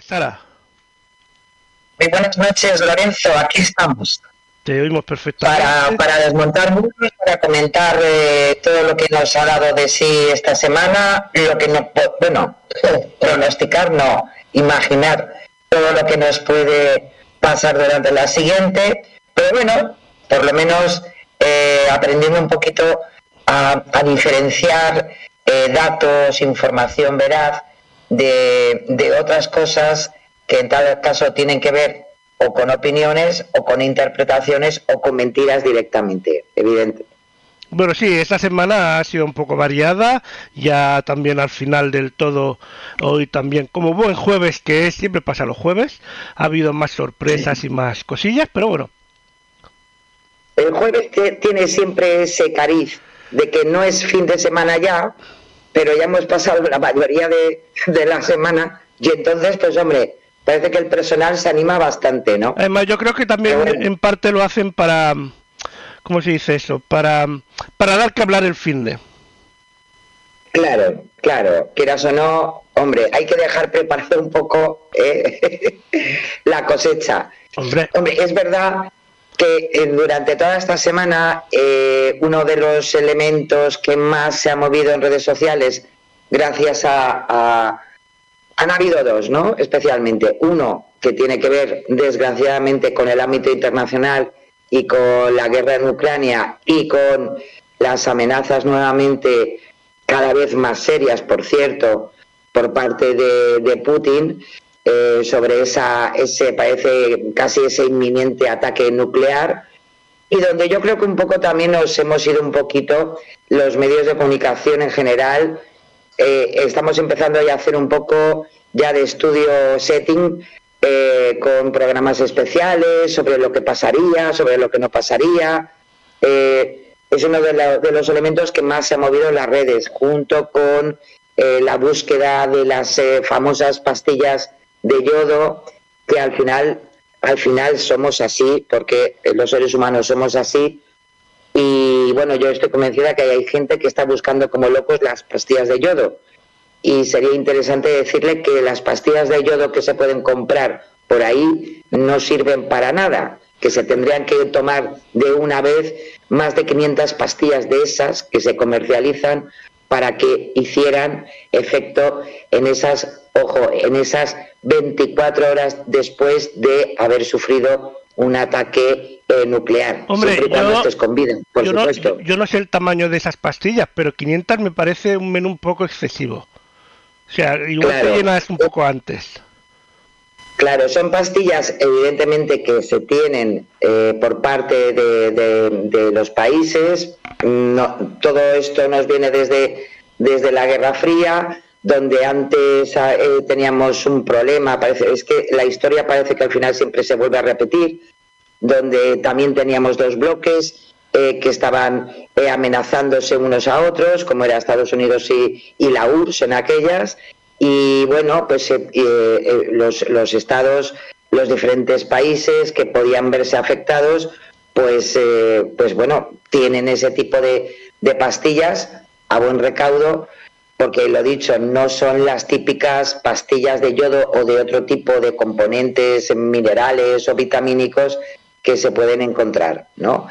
Sara. Muy buenas noches, Lorenzo. Aquí estamos. Te oímos perfectamente. Para, para desmontar muros, para comentar eh, todo lo que nos ha dado de sí esta semana, lo que no, bueno, pronosticar no, imaginar todo lo que nos puede pasar durante la siguiente, pero bueno, por lo menos eh, aprendiendo un poquito a, diferenciar eh, datos, información veraz de, otras cosas que en tal caso tienen que ver o con opiniones o con interpretaciones o con mentiras directamente, evidente. Bueno, sí, esta semana ha sido un poco variada, ya también al final del todo, hoy también, como buen jueves que es, siempre pasa los jueves, ha habido más sorpresas y más cosillas, pero bueno. El jueves tiene siempre ese cariz de que no es fin de semana ya, pero ya hemos pasado la mayoría de, la semana y entonces, pues hombre, parece que el personal se anima bastante, ¿no? Además, yo creo que también en parte lo hacen para, ¿cómo se dice eso? Para, para dar que hablar el fin de. Claro, claro, quieras o no, hombre, hay que dejar preparado un poco eh, la cosecha. Hombre. hombre, es verdad que eh, durante toda esta semana eh, uno de los elementos que más se ha movido en redes sociales, gracias a, Han habido dos, ¿no? Especialmente. Uno que tiene que ver, desgraciadamente, con el ámbito internacional y con la guerra en Ucrania y con las amenazas nuevamente cada vez más serias, por cierto, por parte de, de Putin, eh, sobre esa, ese, parece casi ese inminente ataque nuclear y donde yo creo que un poco también nos hemos ido un poquito los medios de comunicación en general. Eh, estamos empezando ya a hacer un poco ya de estudio setting eh, con programas especiales sobre lo que pasaría, sobre lo que no pasaría. es uno de, de, los elementos que más se ha movido en las redes, junto con la búsqueda de las famosas pastillas de yodo que al final, al final somos así, porque los seres humanos somos así. Y bueno, yo estoy convencida que hay gente que está buscando como locos las pastillas de yodo. Y sería interesante decirle que las pastillas de yodo que se pueden comprar por ahí no sirven para nada, que se tendrían que tomar de una vez más de 500 pastillas de esas que se comercializan para que hicieran efecto en esas, ojo, en esas 24 horas después de haber sufrido un ataque eh, nuclear. Hombre, yo, por supuesto. No, yo no sé el tamaño de esas pastillas, pero 500 me parece un menú un poco excesivo. O sea, igual te llenas un poco antes. Claro, son pastillas evidentemente que se tienen eh, por parte de, los países. Todo esto nos viene desde, desde la Guerra Fría, donde antes eh, teníamos un problema. Es que la historia parece que al final siempre se vuelve a repetir, donde también teníamos dos bloques eh, que estaban amenazándose unos a otros, como era Estados Unidos y, y la URSS en aquellas, y bueno, pues eh, eh, los, los, estados, los diferentes países que podían verse afectados, pues, eh, pues bueno, tienen ese tipo de, de pastillas a buen recaudo, porque lo dicho, no son las típicas pastillas de yodo o de otro tipo de componentes minerales o vitamínicos que se pueden encontrar, ¿no?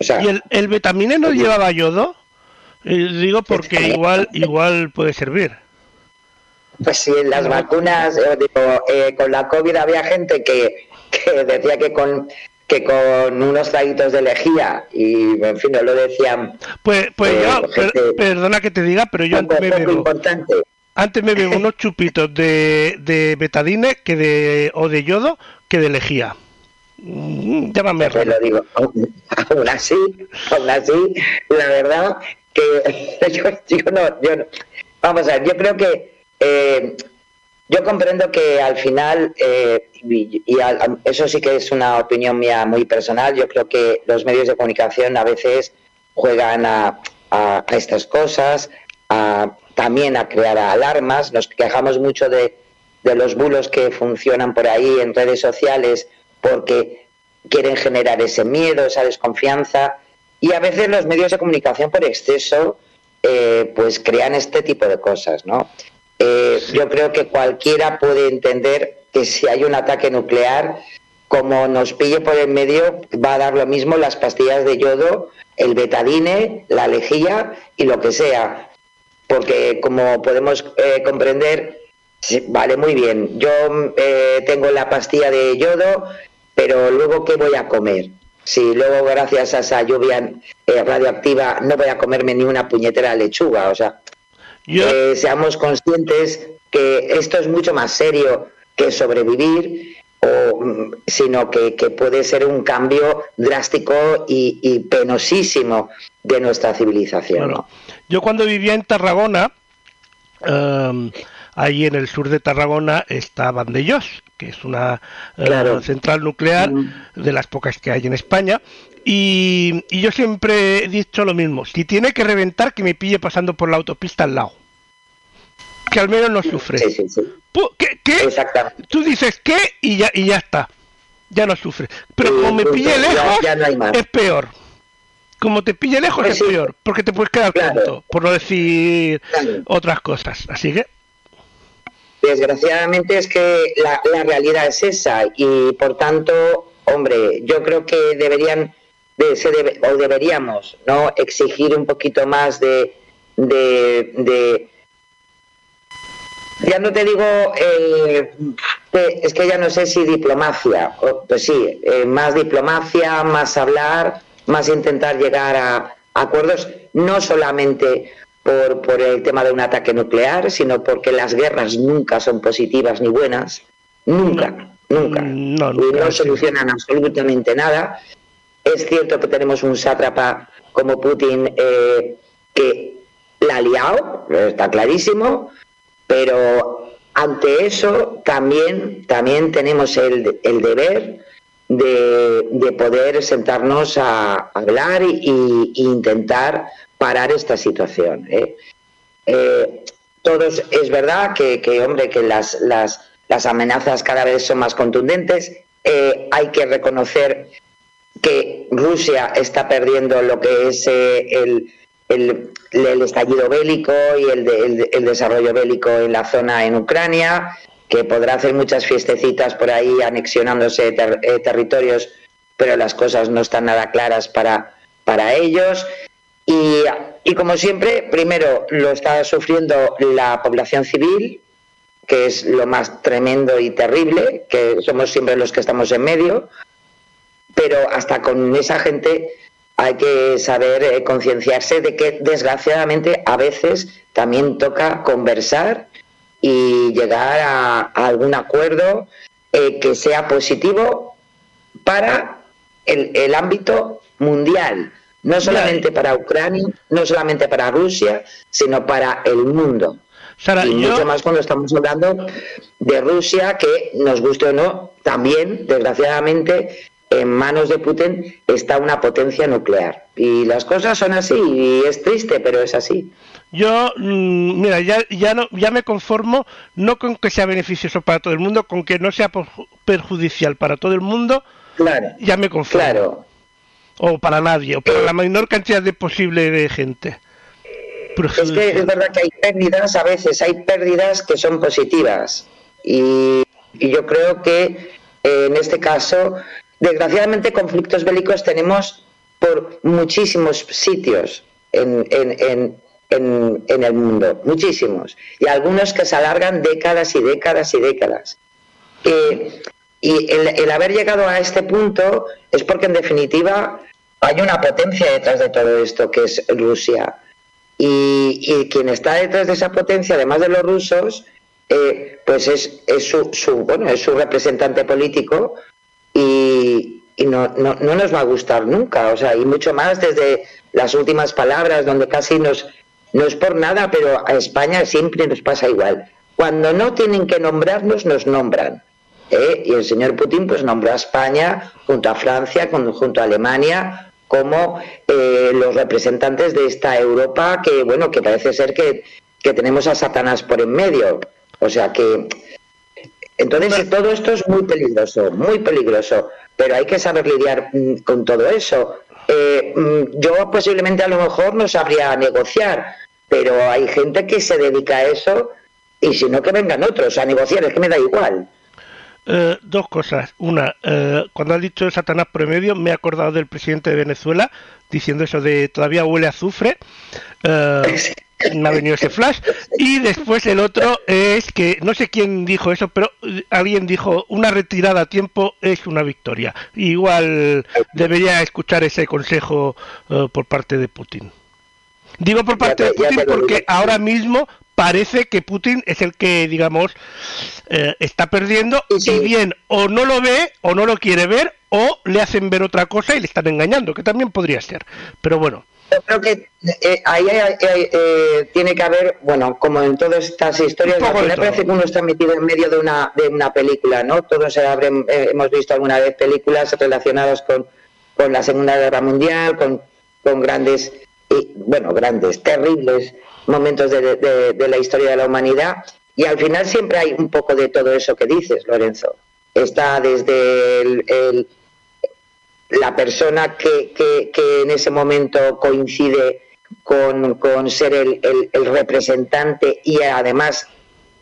¿Y el, el vitamine no llevaba yodo? digo porque igual, igual puede servir. Pues sí, en las vacunas, eh, digo, eh, con la COVID había gente que, decía que con que con unos traguitos de lejía y en fin no lo decían pues pues eh, yo perdona que te diga pero yo antes me bebo antes me bebo unos chupitos de, de betadine que de o de yodo que de lejía. Mm, llámame pues lo digo aún así aún así la verdad que yo, no yo no, vamos a ver yo creo que eh, yo comprendo que al final, eh, y, eso sí que es una opinión mía muy personal, yo creo que los medios de comunicación a veces juegan a, estas cosas, también a crear alarmas, nos quejamos mucho de, los bulos que funcionan por ahí en redes sociales porque quieren generar ese miedo, esa desconfianza, y a veces los medios de comunicación por exceso eh, pues crean este tipo de cosas, ¿no? Eh, yo creo que cualquiera puede entender que si hay un ataque nuclear, como nos pille por el medio, va a dar lo mismo las pastillas de yodo, el betadine, la lejía y lo que sea. Porque como podemos eh, comprender, vale muy bien, yo eh, tengo la pastilla de yodo, pero luego ¿qué voy a comer? Si luego gracias a esa lluvia eh, radioactiva no voy a comerme ni una puñetera lechuga, o sea, seamos conscientes que esto es mucho más serio que sobrevivir o, sino que, puede ser un cambio drástico y, penosísimo de nuestra civilización. yo cuando vivía en Tarragona, em, ahí en el sur de Tarragona está Vandellós, que es una eh, central nuclear mm. de las pocas que hay en España. Y, y, yo siempre he dicho lo mismo, si tiene que reventar, que me pille pasando por la autopista al lado que al menos no sufre. Sí, ¿Qué? ¿Qué? Tú dices qué y ya, y ya está. Ya no sufre. Pero como me pille lejos, es peor. Como te pille lejos pues es peor, porque te puedes quedar claro. por no decir otras cosas. Así que. Desgraciadamente es que la, realidad es esa y por tanto, hombre, yo creo que deberían de, se o deberíamos no exigir un poquito más de, de ya no te digo, eh, es que ya no sé si diplomacia, pues sí, eh, más diplomacia, más hablar, más intentar llegar a acuerdos, no solamente por, por el tema de un ataque nuclear, sino porque las guerras nunca son positivas ni buenas, nunca, nunca, no, y no solucionan absolutamente nada. Es cierto que tenemos un sátrapa como Putin eh, que la ha liado, está clarísimo, pero ante eso también, también tenemos el, deber de, poder sentarnos a hablar e intentar parar esta situación. ¿eh? Eh, todos, es verdad que, hombre, que las, las, las, amenazas cada vez son más contundentes. Hay que reconocer que Rusia está perdiendo lo que es el, el, estallido bélico y el, el, desarrollo bélico en la zona en Ucrania, que podrá hacer muchas fiestecitas por ahí anexionándose eh, territorios, pero las cosas no están nada claras para, para ellos. Y, y como siempre, primero lo está sufriendo la población civil, que es lo más tremendo y terrible, que somos siempre los que estamos en medio, pero hasta con esa gente hay que saber eh, concienciarse de que desgraciadamente a veces también toca conversar y llegar a, algún acuerdo eh, que sea positivo para el, ámbito mundial, no solamente para Ucrania, no solamente para Rusia, sino para el mundo. y mucho más cuando estamos hablando de Rusia, que nos guste o no, también, desgraciadamente, en manos de Putin está una potencia nuclear. Y las cosas son así, y es triste, pero es así. Yo, mm, mira, ya, ya, no, ya me conformo, no con que sea beneficioso para todo el mundo, con que no sea perjudicial para todo el mundo, claro, ya me conformo. Claro. O para nadie, o para la menor cantidad de posible de gente. Es que es verdad que hay pérdidas, a veces hay pérdidas que son positivas. Y, y yo creo que eh, en este caso Desgraciadamente, conflictos bélicos tenemos por muchísimos sitios en, el mundo, muchísimos, y algunos que se alargan décadas y décadas y décadas. y el, haber llegado a este punto es porque, en definitiva, hay una potencia detrás de todo esto, que es Rusia. Y, quien está detrás de esa potencia, además de los rusos, eh, pues es, su, bueno, es su representante político, y, no, no, no, nos va a gustar nunca, o sea, y mucho más desde las últimas palabras, donde casi nos, no es por nada, pero a España siempre nos pasa igual. Cuando no tienen que nombrarnos, nos nombran. ¿eh? Y el señor Putin pues nombró a España junto a Francia, junto a Alemania, como eh, los representantes de esta Europa que, bueno, que parece ser que, que tenemos a Satanás por en medio. O sea que entonces todo esto es muy peligroso, muy peligroso, pero hay que saber lidiar mm, con todo eso. Eh, mm, yo posiblemente a lo mejor no sabría negociar, pero hay gente que se dedica a eso y si no que vengan otros a negociar, es que me da igual. eh, dos cosas. Una, eh, cuando has dicho Satanás promedio, me he acordado del presidente de Venezuela diciendo eso de todavía huele a azufre. Eh, me ha venido ese flash. Y después el otro es que no sé quién dijo eso, pero alguien dijo una retirada a tiempo es una victoria. Igual debería escuchar ese consejo por parte de Putin. Digo por parte de Putin porque ahora mismo parece que Putin es el que, digamos, eh, está perdiendo y bien o no lo ve o no lo quiere ver o le hacen ver otra cosa y le están engañando, que también podría ser. Pero bueno. Yo creo que eh, ahí eh, tiene que haber, bueno, como en todas estas historias, me parece que uno está metido en medio de una, de una película, ¿no? Todos hemos visto alguna vez películas relacionadas con, con la Segunda Guerra Mundial, con, con grandes, bueno, grandes, terribles momentos de, la historia de la humanidad y al final siempre hay un poco de todo eso que dices, Lorenzo. Está desde la persona que, en ese momento coincide con, ser el, representante y además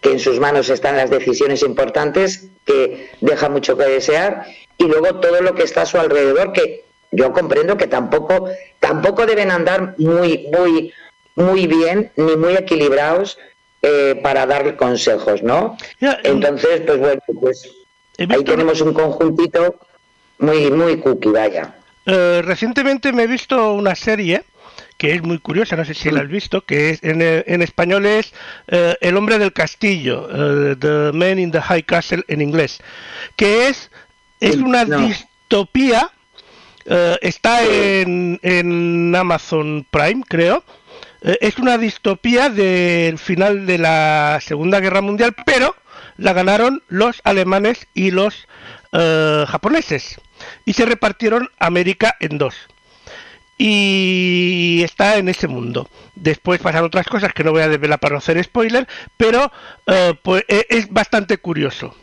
que en sus manos están las decisiones importantes, que deja mucho que desear, y luego todo lo que está a su alrededor, que yo comprendo que tampoco, tampoco deben andar muy, muy, muy bien ni muy equilibrados eh, para dar consejos, ¿no? Entonces, pues bueno, pues ahí tenemos un conjuntito muy, muy cookie, vaya. Eh, recientemente me he visto una serie que es muy curiosa, no sé si la has visto, que es, en, en español es eh, El hombre del castillo, The Man in the High Castle en inglés, que es, es una distopía, está en, en Amazon Prime, creo, eh, es una distopía del final de la Segunda Guerra Mundial, pero la ganaron los alemanes y los eh, japoneses. Y se repartieron América en dos. Y está en ese mundo. Después pasan otras cosas que no voy a desvelar para no hacer spoiler, pero eh, pues, es bastante curioso.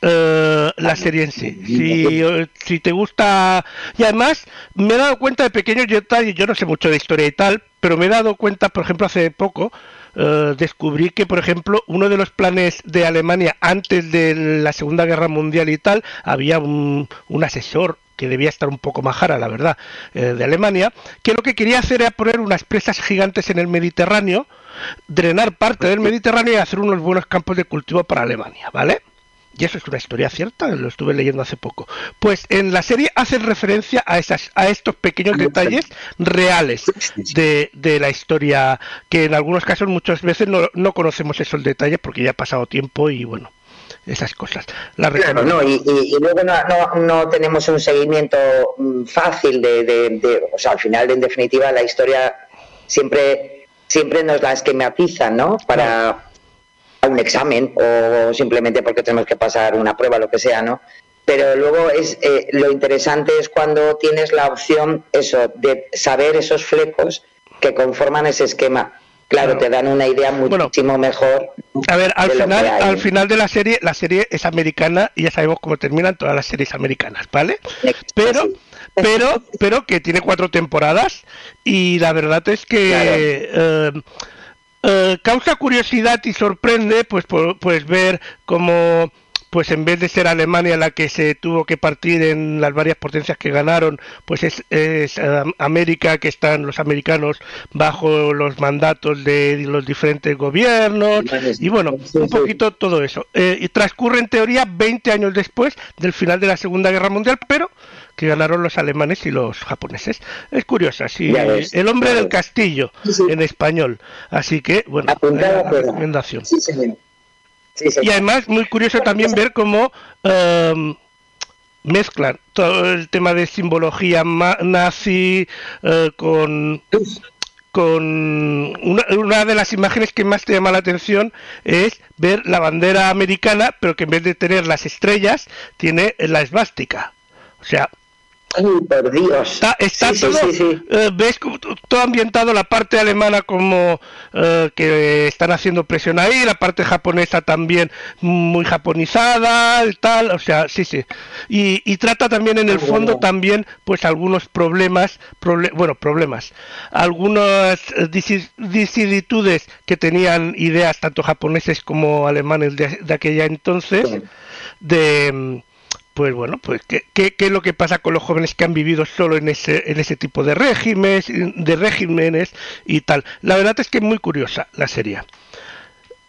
la serie en sí. Si, si, te gusta. Y además, me he dado cuenta de pequeños detalles. Yo no sé mucho de historia y tal, pero me he dado cuenta, por ejemplo, hace poco, eh, descubrí que, por ejemplo, uno de los planes de Alemania antes de la Segunda Guerra Mundial y tal, había un, asesor que debía estar un poco majara, la verdad, eh, de Alemania, que lo que quería hacer era poner unas presas gigantes en el Mediterráneo, drenar parte del Mediterráneo y hacer unos buenos campos de cultivo para Alemania, ¿vale? Y eso es una historia cierta, lo estuve leyendo hace poco. Pues en la serie hacen referencia a esas, a estos pequeños detalles reales de, de la historia, que en algunos casos muchas veces no, no conocemos esos detalles porque ya ha pasado tiempo y bueno esas cosas. La claro, no, y, luego no, no, tenemos un seguimiento mm, fácil de, de, o sea, al final, en definitiva, la historia siempre siempre nos la esquematizan, ¿no? Para, un examen o simplemente porque tenemos que pasar una prueba, lo que sea, ¿no? Pero luego es eh, lo interesante es cuando tienes la opción eso de saber esos flecos que conforman ese esquema. Claro, te dan una idea muchísimo mejor. A ver, al final, al final de la serie, la serie es americana y ya sabemos cómo terminan todas las series americanas, ¿vale? Pero, pero, pero que tiene cuatro temporadas y la verdad es que eh, eh, causa curiosidad y sorprende pues, pues ver cómo pues en vez de ser Alemania la que se tuvo que partir en las varias potencias que ganaron, pues es, es eh, América que están los americanos bajo los mandatos de los diferentes gobiernos y bueno, un poquito todo eso. Eh, y transcurre en teoría 20 años después del final de la Segunda Guerra Mundial, pero que ganaron los alemanes y los japoneses. Es curiosa, sí. el hombre del castillo en español. Así que, bueno, la recomendación. y además, muy curioso también ver cómo em, mezclan todo el tema de simbología nazi eh, con con una, una, de las imágenes que más te llama la atención es ver la bandera americana, pero que en vez de tener las estrellas, tiene la esvástica. O sea, por Dios. Está, todo, eh, ves todo ambientado la parte alemana como eh, que están haciendo presión ahí, la parte japonesa también muy japonizada, y tal, o sea, sí, sí. Y, trata también en el fondo también pues algunos problemas, bueno, problemas, algunas disiditudes que tenían ideas tanto japoneses como alemanes de, aquella entonces de pues bueno, pues ¿qué, qué, es lo que pasa con los jóvenes que han vivido solo en ese, en ese tipo de regímenes, de regímenes y tal. La verdad es que es muy curiosa la serie.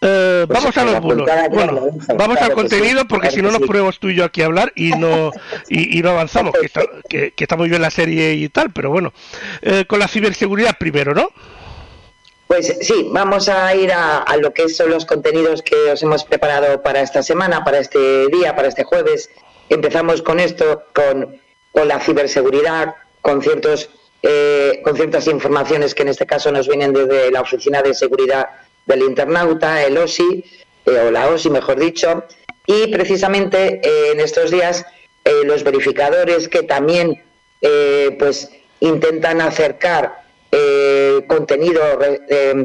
Eh, pues vamos a los bulos. Bueno, vamos al contenido porque si no nos ponemos tú y yo aquí a hablar y no y, no avanzamos, que está, que, está, muy bien la serie y tal, pero bueno, eh, con la ciberseguridad primero, ¿no? Pues sí, vamos a ir a, a, lo que son los contenidos que os hemos preparado para esta semana, para este día, para este jueves empezamos con esto, con, la ciberseguridad, con ciertos eh, con ciertas informaciones que en este caso nos vienen desde la Oficina de Seguridad del Internauta, el OSI, eh, o la OSI mejor dicho, y precisamente eh, en estos días los verificadores que también pues intentan acercar contenido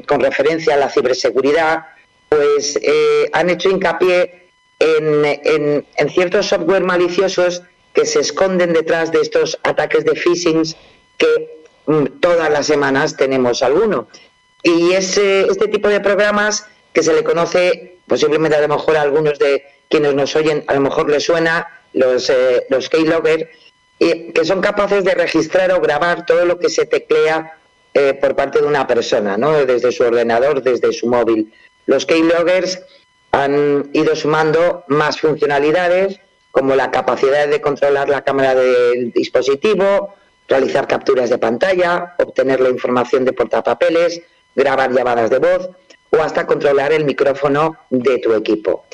con referencia a la ciberseguridad, pues han hecho hincapié en, ciertos software maliciosos que se esconden detrás de estos ataques de phishing que mm, todas las semanas tenemos alguno. Y ese, este tipo de programas que se le conoce, posiblemente a lo mejor a algunos de quienes nos oyen, a lo mejor les suena los, eh, los keylogger, y que son capaces de registrar o grabar todo lo que se teclea eh, por parte de una persona, ¿no? desde su ordenador, desde su móvil. Los keyloggers han ido sumando más funcionalidades como la capacidad de controlar la cámara del dispositivo, realizar capturas de pantalla, obtener la información de portapapeles, grabar llamadas de voz o hasta controlar el micrófono de tu equipo.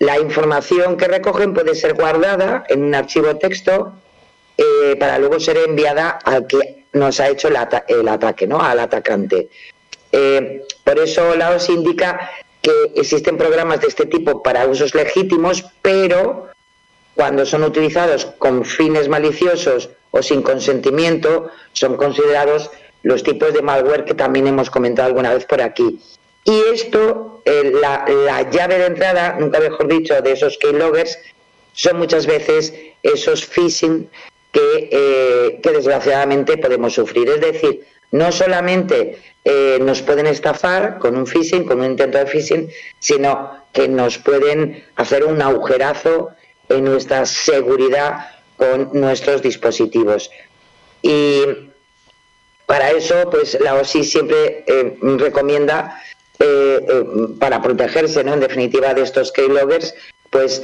La información que recogen puede ser guardada en un archivo texto eh, para luego ser enviada al que nos ha hecho el, ataque, ¿no? al atacante. Eh, por eso la OS indica que existen programas de este tipo para usos legítimos, pero cuando son utilizados con fines maliciosos o sin consentimiento, son considerados los tipos de malware que también hemos comentado alguna vez por aquí. Y esto, eh, la, llave de entrada, nunca mejor dicho, de esos keyloggers, son muchas veces esos phishing eh, que desgraciadamente podemos sufrir. Es decir, no solamente eh, nos pueden estafar con un phishing, con un intento de phishing, sino que nos pueden hacer un agujerazo en nuestra seguridad con nuestros dispositivos. Y para eso, pues la OSI siempre eh, recomienda, eh, para protegerse, ¿no? en definitiva, de estos keyloggers, pues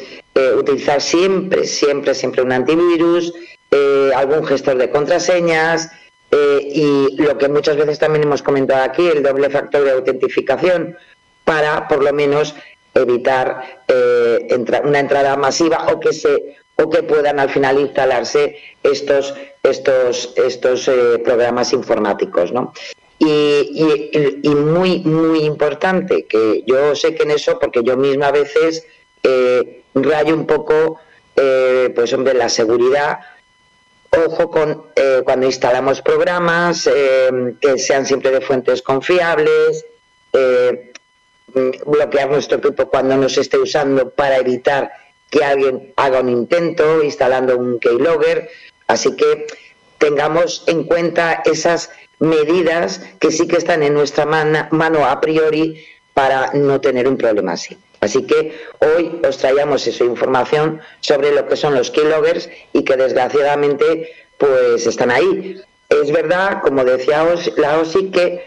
utilizar siempre, siempre, siempre un antivirus, algún gestor de contraseñas, eh, y lo que muchas veces también hemos comentado aquí, el doble factor de autentificación, para por lo menos evitar eh, una entrada masiva o que se o que puedan al final instalarse estos estos estos eh, programas informáticos, ¿no? Y, y, muy muy importante que yo sé que en eso porque yo misma a veces rayo un poco pues hombre la seguridad Ojo con eh, cuando instalamos programas eh, que sean siempre de fuentes confiables, eh, bloquear nuestro equipo cuando no se esté usando para evitar que alguien haga un intento instalando un keylogger. Así que tengamos en cuenta esas medidas que sí que están en nuestra mano a priori para no tener un problema así. Así que hoy os traíamos esa información sobre lo que son los keyloggers y que desgraciadamente pues están ahí. Es verdad, como decía la OSI, que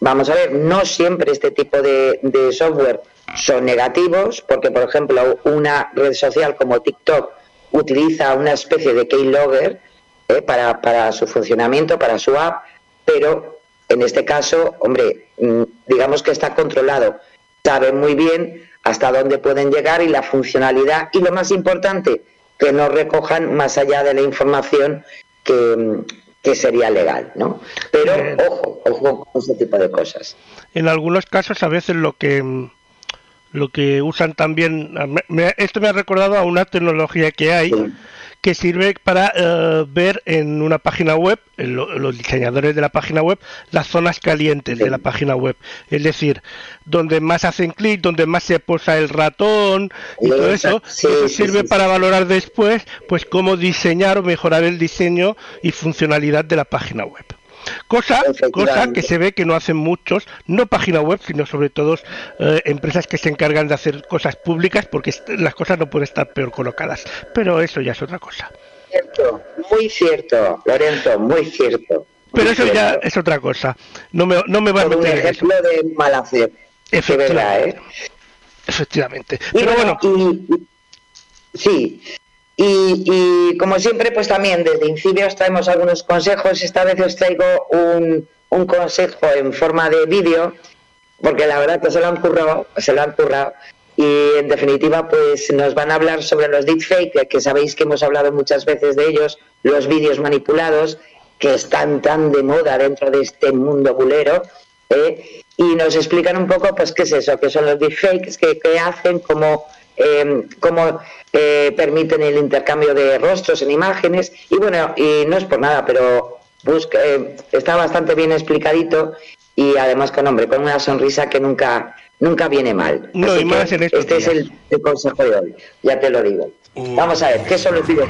vamos a ver, no siempre este tipo de, software son negativos, porque por ejemplo una red social como TikTok utiliza una especie de keylogger eh, para, para su funcionamiento, para su app, pero en este caso, hombre, mm, digamos que está controlado. Sabe muy bien hasta dónde pueden llegar y la funcionalidad y lo más importante, que no recojan más allá de la información que, sería legal, ¿no? Pero ojo, ojo con ese tipo de cosas. En algunos casos a veces lo que lo que usan también, esto me ha recordado a una tecnología que hay, que sirve para eh, ver en una página web, los diseñadores de la página web, las zonas calientes de la página web. Es decir, donde más hacen clic, donde más se posa el ratón y todo eso. eso sirve para valorar después pues cómo diseñar o mejorar el diseño y funcionalidad de la página web. Cosa, cosa que se ve que no hacen muchos, no página web, sino sobre todo eh, empresas que se encargan de hacer cosas públicas porque las cosas no pueden estar peor colocadas. Pero eso ya es otra cosa. Cierto, muy cierto, Lorenzo, muy cierto. Pero eso ya es otra cosa. No me, no me va a meter un ejemplo de mal hacer. Efectivamente. ¿eh? Efectivamente. Pero bueno. sí. Y, como siempre, pues también desde Incibio os traemos algunos consejos. Esta vez os traigo un, un consejo en forma de vídeo, porque la verdad que se lo han currado, se lo han currado. Y en definitiva, pues nos van a hablar sobre los deepfake, que sabéis que hemos hablado muchas veces de ellos, los vídeos manipulados, que están tan de moda dentro de este mundo bulero. ¿eh? Y nos explican un poco, pues, qué es eso, qué son los deepfakes, qué, qué hacen, cómo, eh, cómo eh, permiten el intercambio de rostros en imágenes. Y bueno, y no es por nada, pero busca, está bastante bien explicadito y además con hombre, con una sonrisa que nunca nunca viene mal. No, y más en este es el, consejo de hoy, ya te lo digo. Vamos a ver, ¿qué son los vídeos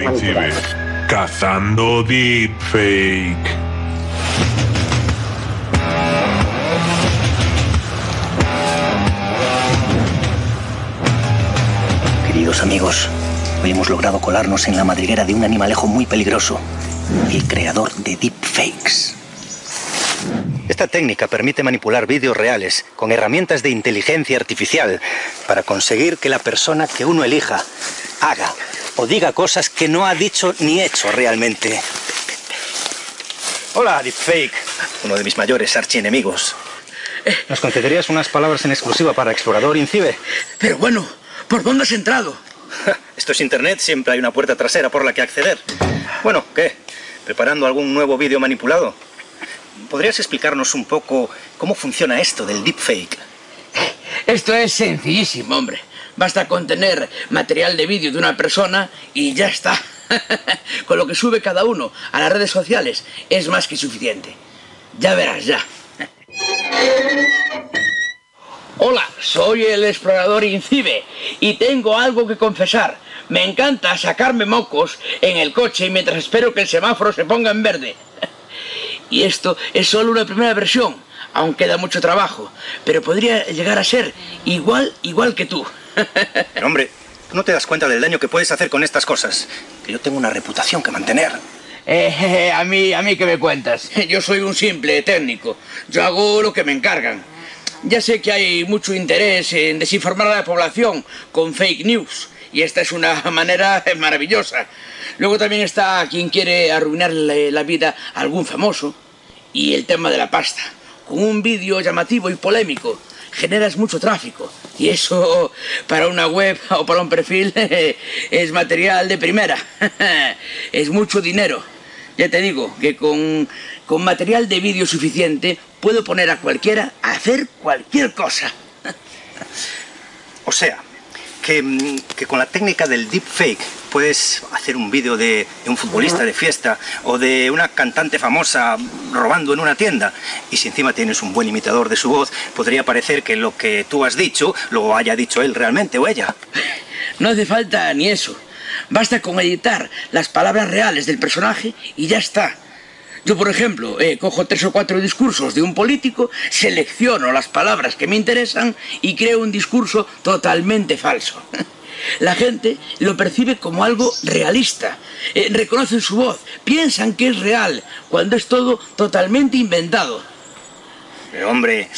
Cazando deepfake. Queridos amigos, hoy hemos logrado colarnos en la madriguera de un animalejo muy peligroso, el creador de deepfakes. Esta técnica permite manipular vídeos reales con herramientas de inteligencia artificial para conseguir que la persona que uno elija haga o diga cosas que no ha dicho ni hecho realmente. Hola, Deepfake, uno de mis mayores archienemigos. ¿Nos concederías unas palabras en exclusiva para Explorador Incibe? Pero bueno, ¿por dónde has entrado? Esto es Internet, siempre hay una puerta trasera por la que acceder. Bueno, ¿qué? ¿Preparando algún nuevo vídeo manipulado? ¿Podrías explicarnos un poco cómo funciona esto del deepfake? Esto es sencillísimo, hombre. Basta con tener material de vídeo de una persona y ya está. con lo que sube cada uno a las redes sociales es más que suficiente. Ya verás, ya. Hola, soy el explorador Incibe y tengo algo que confesar. Me encanta sacarme mocos en el coche mientras espero que el semáforo se ponga en verde. Y esto es solo una primera versión, aún queda mucho trabajo, pero podría llegar a ser igual, igual que tú. hombre, no te das cuenta del daño que puedes hacer con estas cosas, que yo tengo una reputación que mantener. Eh, a mí, a mí que me cuentas. Yo soy un simple técnico. Yo hago lo que me encargan. Ya sé que hay mucho interés en desinformar a la población con fake news. Y esta es una manera maravillosa. Luego también está quien quiere arruinarle la vida a algún famoso. Y el tema de la pasta. Con un vídeo llamativo y polémico generas mucho tráfico. Y eso para una web o para un perfil es material de primera. Es mucho dinero. Ya te digo que con, con material de vídeo suficiente puedo poner a cualquiera a hacer cualquier cosa. O sea, Mm, que, con la técnica del deepfake puedes hacer un vídeo de, un futbolista de fiesta o de una cantante famosa robando en una tienda y si encima tienes un buen imitador de su voz podría parecer que lo que tú has dicho lo haya dicho él realmente o ella. No hace falta ni eso. Basta con editar las palabras reales del personaje y ya está. Yo, por ejemplo, eh, cojo tres o cuatro discursos de un político, selecciono las palabras que me interesan y creo un discurso totalmente falso. La gente lo percibe como algo realista, eh, reconocen su voz, piensan que es real, cuando es todo totalmente inventado. Pero hombre,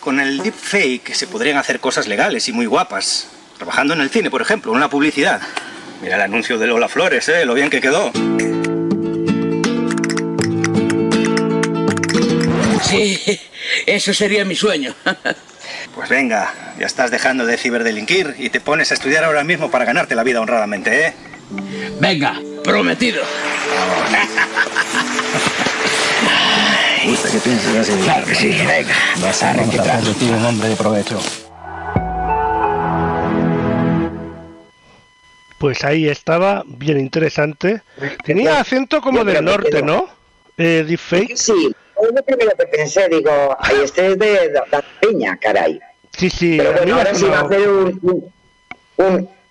con el deepfake se podrían hacer cosas legales y muy guapas. Trabajando en el cine, por ejemplo, una publicidad. Mira el anuncio de Lola Flores, ¿eh? Lo bien que quedó. Sí, eso sería mi sueño. Pues venga, ya estás dejando de ciberdelinquir y te pones a estudiar ahora mismo para ganarte la vida honradamente, ¿eh? Venga, prometido. gusta que pienses así. Claro que sí, venga. Vas a requitar. un hombre de provecho. Pues ahí estaba, bien interesante. Tenía acento como del norte, ¿no? Eh, deepfake. Sí, es lo primero que pensé, digo, ahí este es de la Peña, caray. Sí, sí. Pero bueno, ahora sí va a hacer un,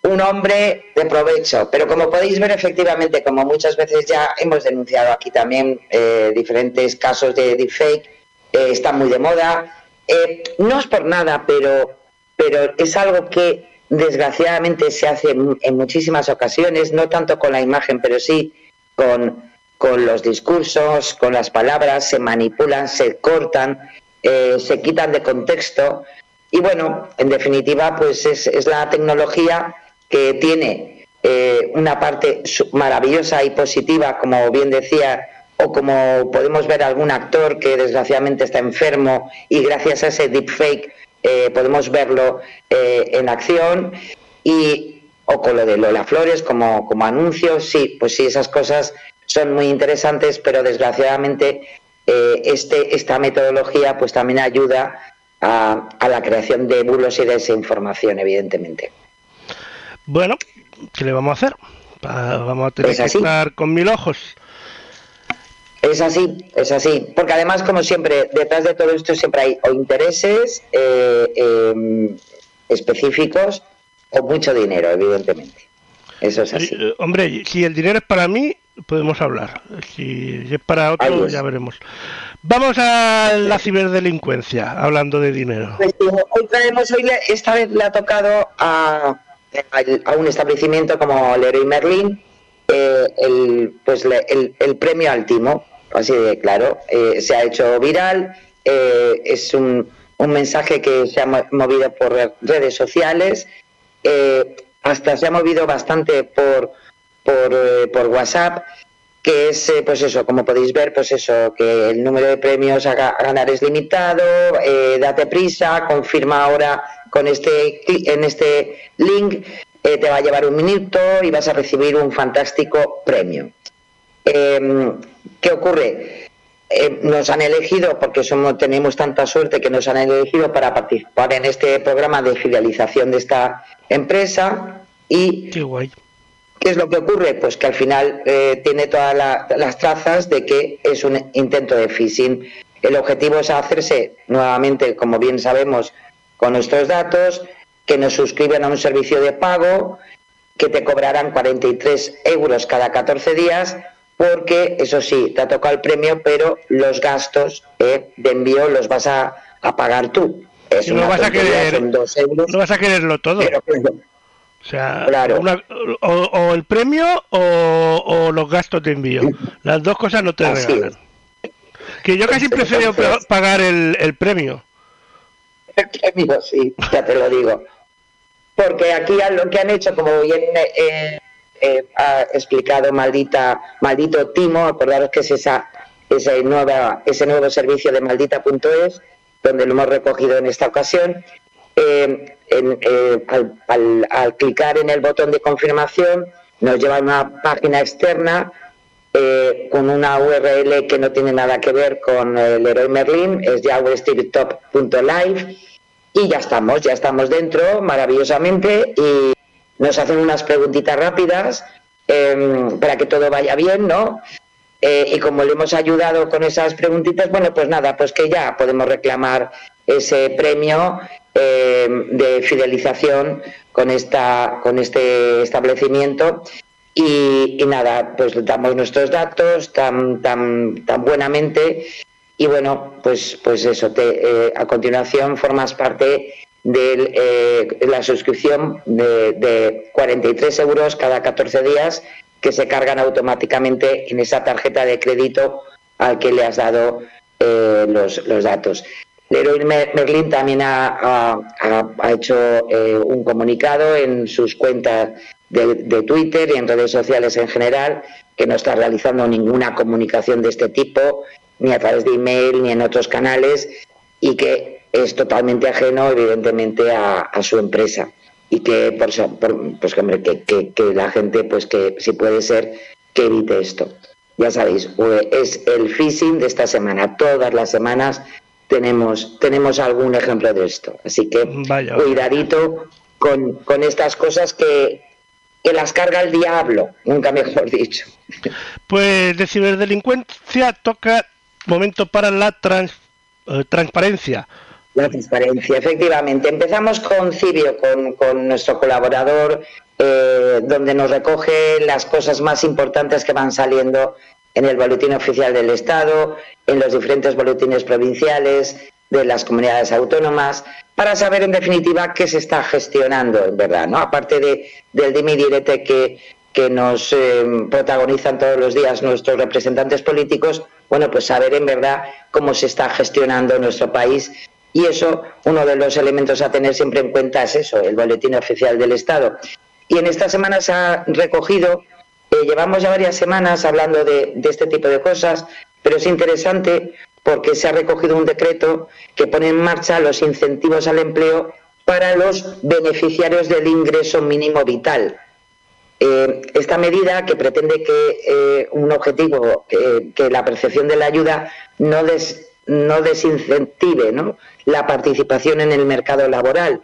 un hombre de provecho. Pero como podéis ver, efectivamente, como muchas veces ya hemos denunciado aquí también eh, diferentes casos de deepfake, eh, están muy de moda. Eh, no es por nada, pero, pero es algo que desgraciadamente se hace en, muchísimas ocasiones, no tanto con la imagen, pero sí con, con los discursos, con las palabras, se manipulan, se cortan, se quitan de contexto. Y bueno, en definitiva, pues es, es la tecnología que tiene eh, una parte maravillosa y positiva, como bien decía, o como podemos ver algún actor que desgraciadamente está enfermo y gracias a ese deepfake eh, podemos verlo eh, en acción, y, o con lo de Lola Flores como, como anuncio, sí, pues sí, esas cosas son muy interesantes, pero desgraciadamente este, esta metodología pues también ayuda a, a la creación de bulos y desinformación, evidentemente. Bueno, ¿qué le vamos a hacer? Vamos a tener que estar con mil ojos. Es así, es así. Porque además, como siempre, detrás de todo esto siempre hay o intereses eh, em, específicos o mucho dinero, evidentemente. Eso es así. Eh, hombre, si el dinero es para mí, podemos hablar. Si es para otro, ya veremos. Vamos a la ciberdelincuencia, hablando de dinero. Pues, hoy traemos, hoy esta vez le ha tocado a a un establecimiento como Leroy Merlin eh, el, pues el, premio al timo, así de claro, eh, se ha hecho viral, eh, es un, un, mensaje que se ha movido por redes sociales, hasta se ha movido bastante por, por, por WhatsApp, que es, pues eso, como podéis ver, pues eso, que el número de premios a, ganar es limitado, date prisa, confirma ahora con este en este link eh, te va a llevar un minuto y vas a recibir un fantástico premio. Em, ¿Qué ocurre? Eh, nos han elegido, porque somos, tenemos tanta suerte que nos han elegido para participar en este programa de fidelización de esta empresa y Qué guay. ¿Qué es lo que ocurre? Pues que al final eh, tiene todas las trazas de que es un intento de phishing. El objetivo es hacerse nuevamente, como bien sabemos, con nuestros datos, que nos suscriben a un servicio de pago, que te cobrarán 43 euros cada 14 días, porque eso sí, te ha tocado el premio, pero los gastos eh, de envío los vas a, pagar tú. Es no, vas a querer, no vas a quererlo todo. o sea, o, el premio o, los gastos de envío. Las dos cosas no te regalan. Que yo casi prefiero pagar el, el premio premio, sí, ya te lo digo. Porque aquí lo que han hecho, como bien eh, eh, ha explicado maldita, maldito Timo, acordaros que es esa, ese, nueva, ese nuevo servicio de maldita.es, donde lo hemos recogido en esta ocasión. Eh, al, al, clicar en el botón de confirmación, nos lleva a una página externa con una URL que no tiene nada que ver con el Héroe Merlin, es yahwehstreetop.live y ya estamos, ya estamos dentro maravillosamente y nos hacen unas preguntitas rápidas em, para que todo vaya bien, ¿no? Eh, y como le hemos ayudado con esas preguntitas, bueno, pues nada, pues que ya podemos reclamar ese premio em, de fidelización con esta con este establecimiento y, y, nada, pues damos nuestros datos tan tan tan buenamente y bueno, pues, pues eso, te, eh, a continuación formas parte de eh, la suscripción de, 43 euros cada 14 días que se cargan automáticamente en esa tarjeta de crédito al que le has dado eh, los, los, datos. Leroy Merlin también ha, ha, hecho un comunicado en sus cuentas de, de, Twitter y en redes sociales en general que no está realizando ninguna comunicación de este tipo ni a través de email, ni en otros canales, y que es totalmente ajeno, evidentemente, a, su empresa. Y que, por, pues, que, que, la gente, pues que si puede ser, que evite esto. Ya sabéis, es el phishing de esta semana. Todas las semanas tenemos, tenemos algún ejemplo de esto. Así que cuidadito con, con estas cosas que, que las carga el diablo, nunca mejor dicho. Pues de ciberdelincuencia toca momento para la eh, transparencia. La transparencia, efectivamente. Empezamos con Cibio, con, nuestro colaborador eh, donde nos recoge las cosas más importantes que van saliendo en el boletín oficial del Estado, en los diferentes boletines provinciales de las comunidades autónomas, para saber en definitiva qué se está gestionando en verdad, ¿no? Aparte de, del dime y direte que, que nos eh, protagonizan todos los días nuestros representantes políticos, bueno, pues saber en verdad cómo se está gestionando nuestro país y eso, uno de los elementos a tener siempre en cuenta es eso, el boletín oficial del Estado. Y en esta semana se ha recogido, eh, llevamos ya varias semanas hablando de, este tipo de cosas, pero es interesante porque se ha recogido un decreto que pone en marcha los incentivos al empleo para los beneficiarios del ingreso mínimo vital. Eh, esta medida que pretende que eh, un objetivo, que, la percepción de la ayuda no, no desincentive la participación en el mercado laboral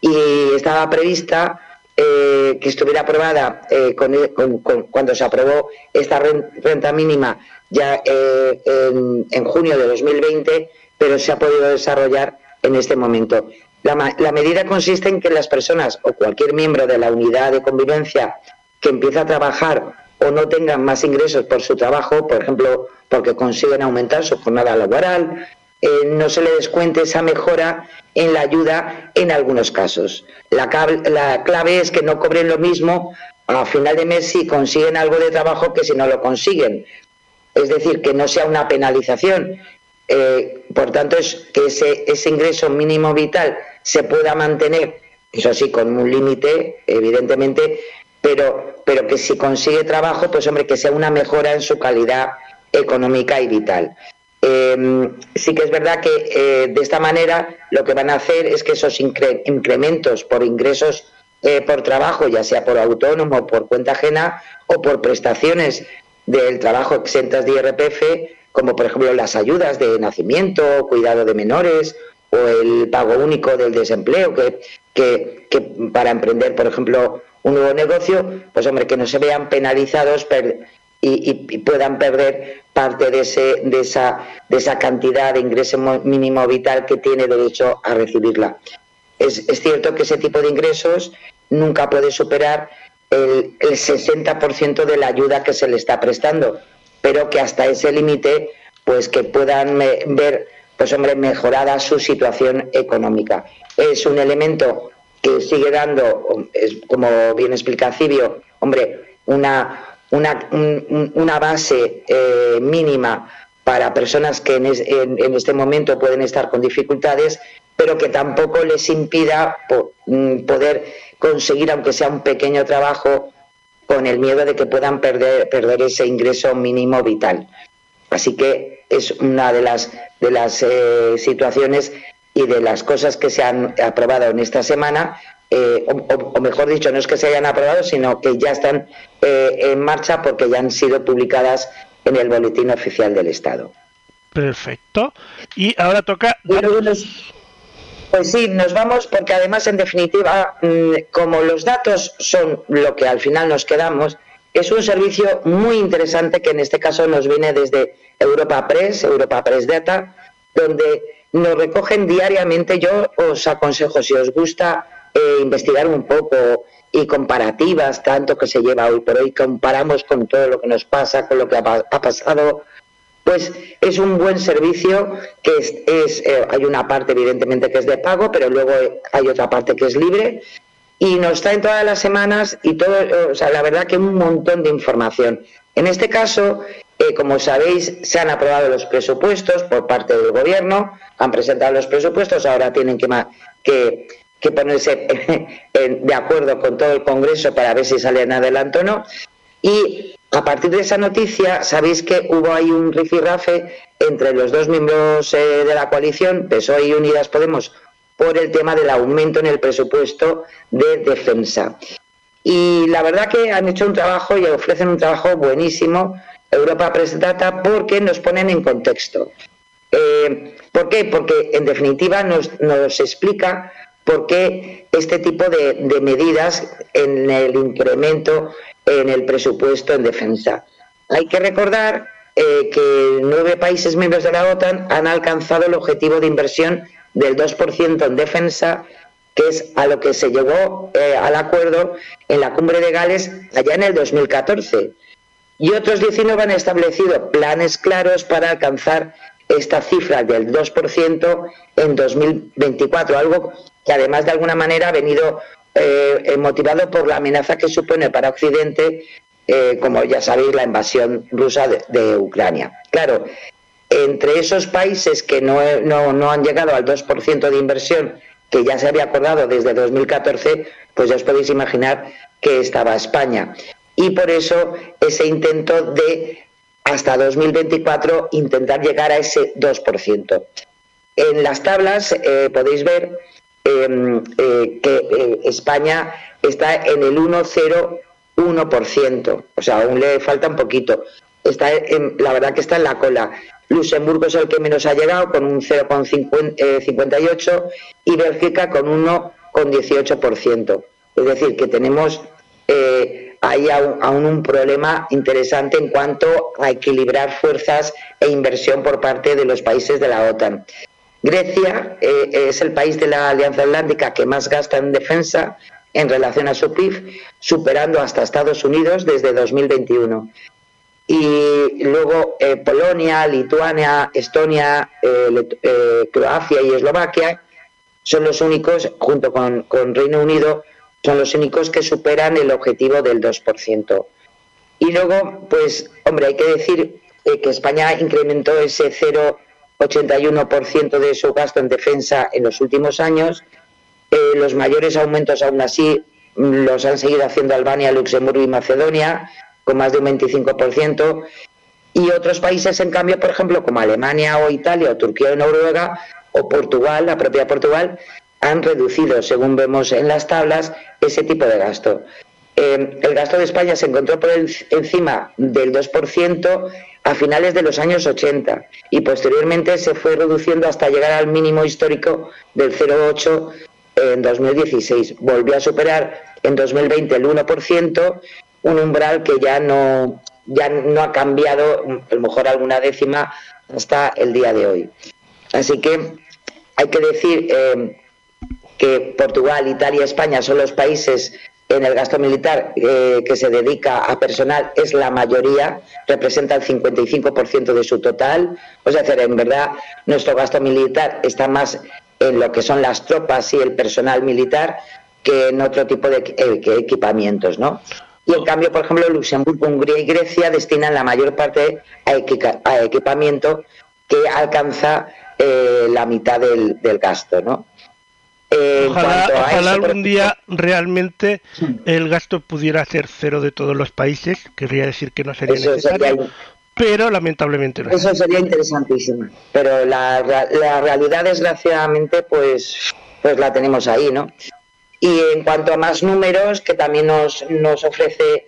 y estaba prevista eh, que estuviera aprobada eh, cuando se aprobó esta renta mínima ya eh, en, junio de 2020, pero se ha podido desarrollar en este momento. La, la, medida consiste en que las personas o cualquier miembro de la unidad de convivencia que empieza a trabajar o no tengan más ingresos por su trabajo, por ejemplo, porque consiguen aumentar su jornada laboral, eh, no se le descuente esa mejora en la ayuda en algunos casos. La, la clave es que no cobren lo mismo a final de mes si consiguen algo de trabajo que si no lo consiguen. Es decir, que no sea una penalización. Eh, por tanto, es que ese, ese ingreso mínimo vital se pueda mantener, eso sí, con un límite, evidentemente, pero, pero que si consigue trabajo, pues hombre, que sea una mejora en su calidad económica y vital. Em, sí que es verdad que eh, de esta manera lo que van a hacer es que esos incrementos por ingresos eh, por trabajo, ya sea por autónomo, por cuenta ajena o por prestaciones del trabajo exentas de IRPF, como por ejemplo las ayudas de nacimiento, cuidado de menores o el pago único del desempleo, que, que, que para emprender, por ejemplo, un nuevo negocio, pues hombre, que no se vean penalizados y, puedan perder parte de, esa, cantidad de ingreso mínimo vital que tiene derecho a recibirla. Es, cierto que ese tipo de ingresos nunca puede superar el, el 60% de la ayuda que se le está prestando, pero que hasta ese límite, pues que puedan ver, pues hombre, mejorada su situación económica. Es un elemento que sigue dando, como bien explica Cibio, hombre, una, una, una base eh, mínima para personas que en, en, este momento pueden estar con dificultades, pero que tampoco les impida mm, poder conseguir, aunque sea un pequeño trabajo, con el miedo de que puedan perder, perder ese ingreso mínimo vital. Así que es una de las, de las eh, situaciones y de las cosas que se han aprobado en esta semana, eh, o, mejor dicho, no es que se hayan aprobado, sino que ya están eh, en marcha porque ya han sido publicadas en el Boletín Oficial del Estado. Perfecto. Y ahora toca... Pues sí, nos vamos porque además, en definitiva, mm, como los datos son lo que al final nos quedamos, es un servicio muy interesante que en este caso nos viene desde Europa Press, Europa Press Data, donde nos recogen diariamente. Yo os aconsejo, si os gusta eh, investigar un poco y comparativas, tanto que se lleva hoy por hoy, comparamos con todo lo que nos pasa, con lo que ha, pasado, pues es un buen servicio que es, eh, hay una parte evidentemente que es de pago, pero luego hay otra parte que es libre y nos traen todas las semanas y todo, o sea, la verdad que un montón de información. En este caso, eh, como sabéis, se han aprobado los presupuestos por parte del Gobierno, han presentado los presupuestos, ahora tienen que, ponerse de acuerdo con todo el Congreso para ver si salen adelante o no. Y a partir de esa noticia, sabéis que hubo ahí un rifirrafe entre los dos miembros eh, de la coalición, PSOE y Unidas Podemos, por el tema del aumento en el presupuesto de defensa. Y la verdad que han hecho un trabajo y ofrecen un trabajo buenísimo Europa Press Data porque nos ponen en contexto. Eh, ¿Por qué? Porque en definitiva nos, explica por qué este tipo de, medidas en el incremento en el presupuesto en defensa. Hay que recordar eh, que nueve países miembros de la OTAN han alcanzado el objetivo de inversión del 2% en defensa que es a lo que se llegó eh, al acuerdo en la cumbre de Gales allá en el 2014. Y otros 19 han establecido planes claros para alcanzar esta cifra del 2% en 2024, algo que además de alguna manera ha venido eh, motivado por la amenaza que supone para Occidente, eh, como ya sabéis, la invasión rusa de, Ucrania. Claro, entre esos países que no, no han llegado al 2% de inversión que ya se había acordado desde 2014, pues ya os podéis imaginar que estaba España. Y por eso ese intento de hasta 2024 intentar llegar a ese 2%. En las tablas eh, podéis ver em, eh, que eh, España está en el 1,01%, o sea, aún le falta un poquito. Está en, la verdad que está en la cola. Luxemburgo es el que menos ha llegado con un 0,58 y Bélgica con 1,18%. Es decir, que tenemos ahí aún, un problema interesante en cuanto a equilibrar fuerzas e inversión por parte de los países de la OTAN. Grecia eh, es el país de la Alianza Atlántica que más gasta en defensa en relación a su PIB, superando hasta Estados Unidos desde 2021 y luego eh, Polonia, Lituania, Estonia, eh, Croacia y Eslovaquia son los únicos, junto con, Reino Unido, son los únicos que superan el objetivo del 2%. Y luego, pues, hombre, hay que decir que España incrementó ese 0,81% de su gasto en defensa en los últimos años. los mayores aumentos, aún así, los han seguido haciendo Albania, Luxemburgo y Macedonia con más de un 25%, y otros países, en cambio, por ejemplo, como Alemania o Italia o Turquía o Noruega o Portugal, la propia Portugal, han reducido, según vemos en las tablas, ese tipo de gasto. Eh, el gasto de España se encontró por encima del 2% a finales de los años 80 y posteriormente se fue reduciendo hasta llegar al mínimo histórico del 0,8 en 2016. Volvió a superar en 2020 el 1% un umbral que ya no, ya no ha cambiado, a lo mejor alguna décima, hasta el día de hoy. Así que hay que decir eh, que Portugal, Italia, España son los países en el gasto militar eh, que se dedica a personal es la mayoría, representa el 55% de su total. O sea, en verdad, nuestro gasto militar está más en lo que son las tropas y el personal militar que en otro tipo de eh, equipamientos, ¿no? Y en cambio, por ejemplo, Luxemburgo, Hungría y Grecia destinan la mayor parte a, equipamiento que alcanza eh, la mitad del, gasto, ¿no? Eh, ojalá, algún día realmente el gasto pudiera ser cero de todos los países, querría decir que no sería necesario, pero lamentablemente no. Eso sería interesantísimo, pero la, la realidad desgraciadamente pues, pues la tenemos ahí, ¿no? Y en cuanto a más números, que también nos, nos ofrece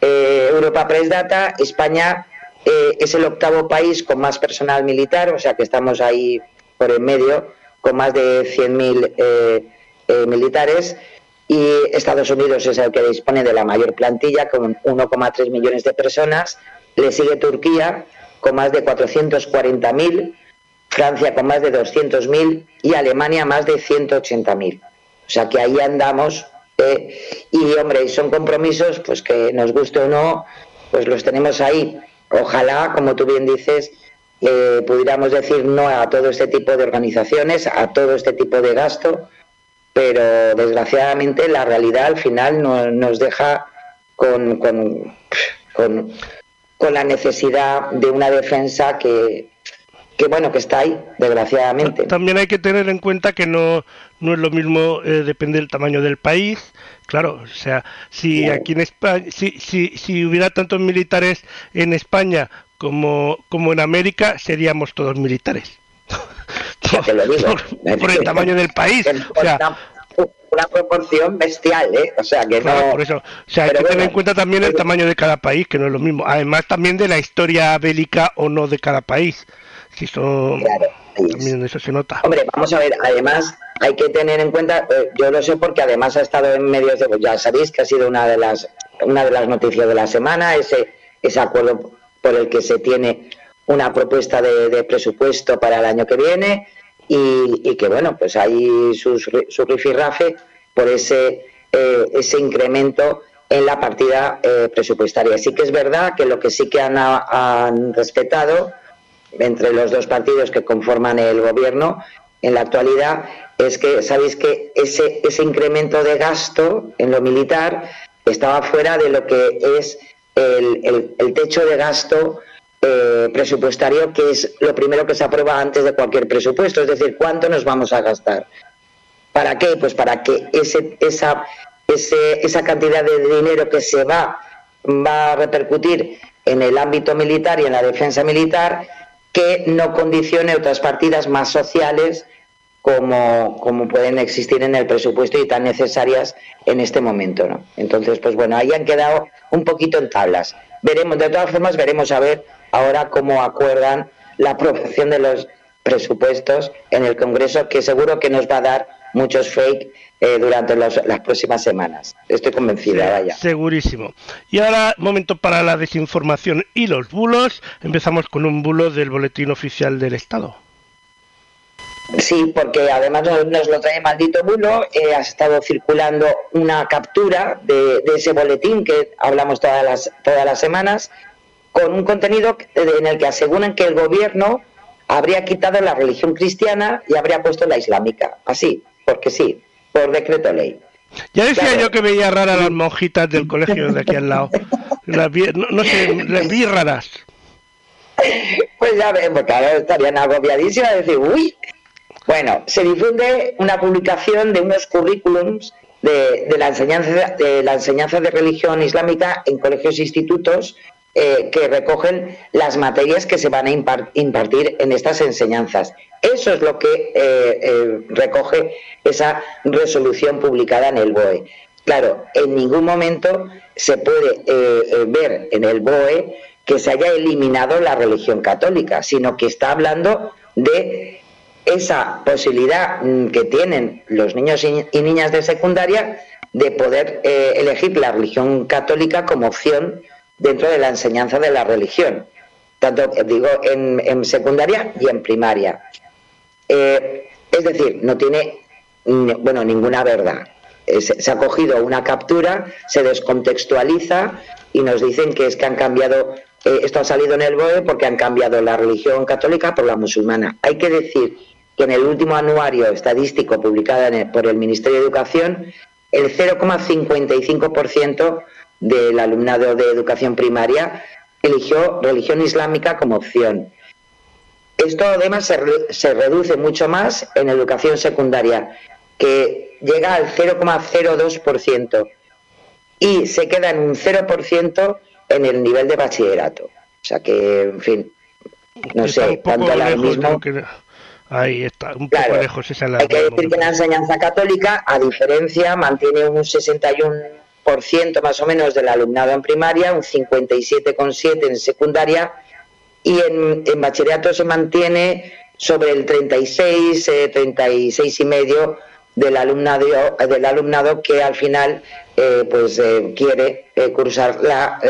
eh, Europa Press Data, España eh, es el octavo país con más personal militar, o sea que estamos ahí por en medio, con más de 100.000 eh, militares. Y Estados Unidos es el que dispone de la mayor plantilla, con 1,3 millones de personas. Le sigue Turquía, con más de 440.000, Francia con más de 200.000 y Alemania más de 180.000. O sea que ahí andamos eh, y hombre, son compromisos pues que nos guste o no, pues los tenemos ahí. Ojalá, como tú bien dices, eh, pudiéramos decir no a todo este tipo de organizaciones, a todo este tipo de gasto, pero desgraciadamente la realidad al final no, nos deja con, con, con, con la necesidad de una defensa que, que bueno, que está ahí, desgraciadamente. También hay que tener en cuenta que no, no es lo mismo, eh, depende del tamaño del país. Claro, o sea, si aquí en España, si, si, si hubiera tantos militares en España como, como en América, seríamos todos militares. por, el tamaño del país. O sea, una proporción bestial, ¿eh? O sea, que no... Por eso, o sea, hay que tener en cuenta también el tamaño de cada país, que no es lo mismo. Además, también de la historia bélica o no de cada país. Eso, también eso se nota. Hombre, vamos a ver, además hay que tener en cuenta, eh, yo lo sé porque además ha estado en medios de, ya sabéis que ha sido una de las una de las noticias de la semana, ese, ese acuerdo por el que se tiene una propuesta de, presupuesto para el año que viene, y, que bueno, pues hay su, su rifirrafe por ese, eh, ese incremento en la partida eh, presupuestaria. Sí que es verdad que lo que sí que han, han, respetado entre los dos partidos que conforman el gobierno en la actualidad es que sabéis que ese, ese incremento de gasto en lo militar estaba fuera de lo que es el, el, techo de gasto eh, presupuestario, que es lo primero que se aprueba antes de cualquier presupuesto, es decir, cuánto nos vamos a gastar. ¿Para qué? Pues para que ese, esa, ese, esa cantidad de dinero que se va, va a repercutir en el ámbito militar y en la defensa militar, que no condicione otras partidas más sociales como, como pueden existir en el presupuesto y tan necesarias en este momento. ¿no? Entonces, pues bueno, ahí han quedado un poquito en tablas. Veremos, de todas formas, veremos a ver ahora cómo acuerdan la aprobación de los presupuestos en el Congreso, que seguro que nos va a dar muchos fake eh, durante las próximas semanas. Estoy convencida, vaya. Segurísimo. Y ahora, momento para la desinformación y los bulos. Empezamos con un bulo del Boletín Oficial del Estado. Sí, porque además nos, lo trae maldito bulo. Eh, ha estado circulando una captura de, ese boletín que hablamos todas las, todas las semanas, con un contenido en el que aseguran que el gobierno habría quitado la religión cristiana y habría puesto la islámica. Así, porque sí, por decreto ley. Ya decía yo que veía raras las monjitas del colegio de aquí al lado. Las no, sé, las vi raras. Pues ya vemos, claro, estarían agobiadísimas de decir, uy. Bueno, se difunde una publicación de unos currículums de, de, la enseñanza, de la enseñanza de religión islámica en colegios e institutos eh, que recogen las materias que se van a impartir en estas enseñanzas. Eso es lo que eh, eh, recoge esa resolución publicada en el BOE. Claro, en ningún momento se puede ver en el BOE que se haya eliminado la religión católica, sino que está hablando de esa posibilidad mm, que tienen los niños y niñas de secundaria de poder elegir la religión católica como opción dentro de la enseñanza de la religión, tanto digo en, secundaria y en primaria. Eh, es decir, no tiene bueno ninguna verdad. se ha cogido una captura, se descontextualiza y nos dicen que es que han cambiado, eh, esto ha salido en el BOE porque han cambiado la religión católica por la musulmana. Hay que decir que en el último anuario estadístico publicado por el Ministerio de Educación, el 0,55% del alumnado de educación primaria eligió religión islámica como opción. Esto además se, reduce mucho más en educación secundaria, que llega al 0,02% y se queda en un 0% en el nivel de bachillerato. O sea que, en fin, no sé, tanto el mismo. Ahí está, un poco lejos esa la Hay que decir que la enseñanza católica, a diferencia, mantiene un 61 ciento más o menos del alumnado en primaria, un 57,7 en secundaria y en, bachillerato se mantiene sobre el 36, 36 eh, y medio del alumnado, del alumnado que al final eh, pues eh, quiere cursar la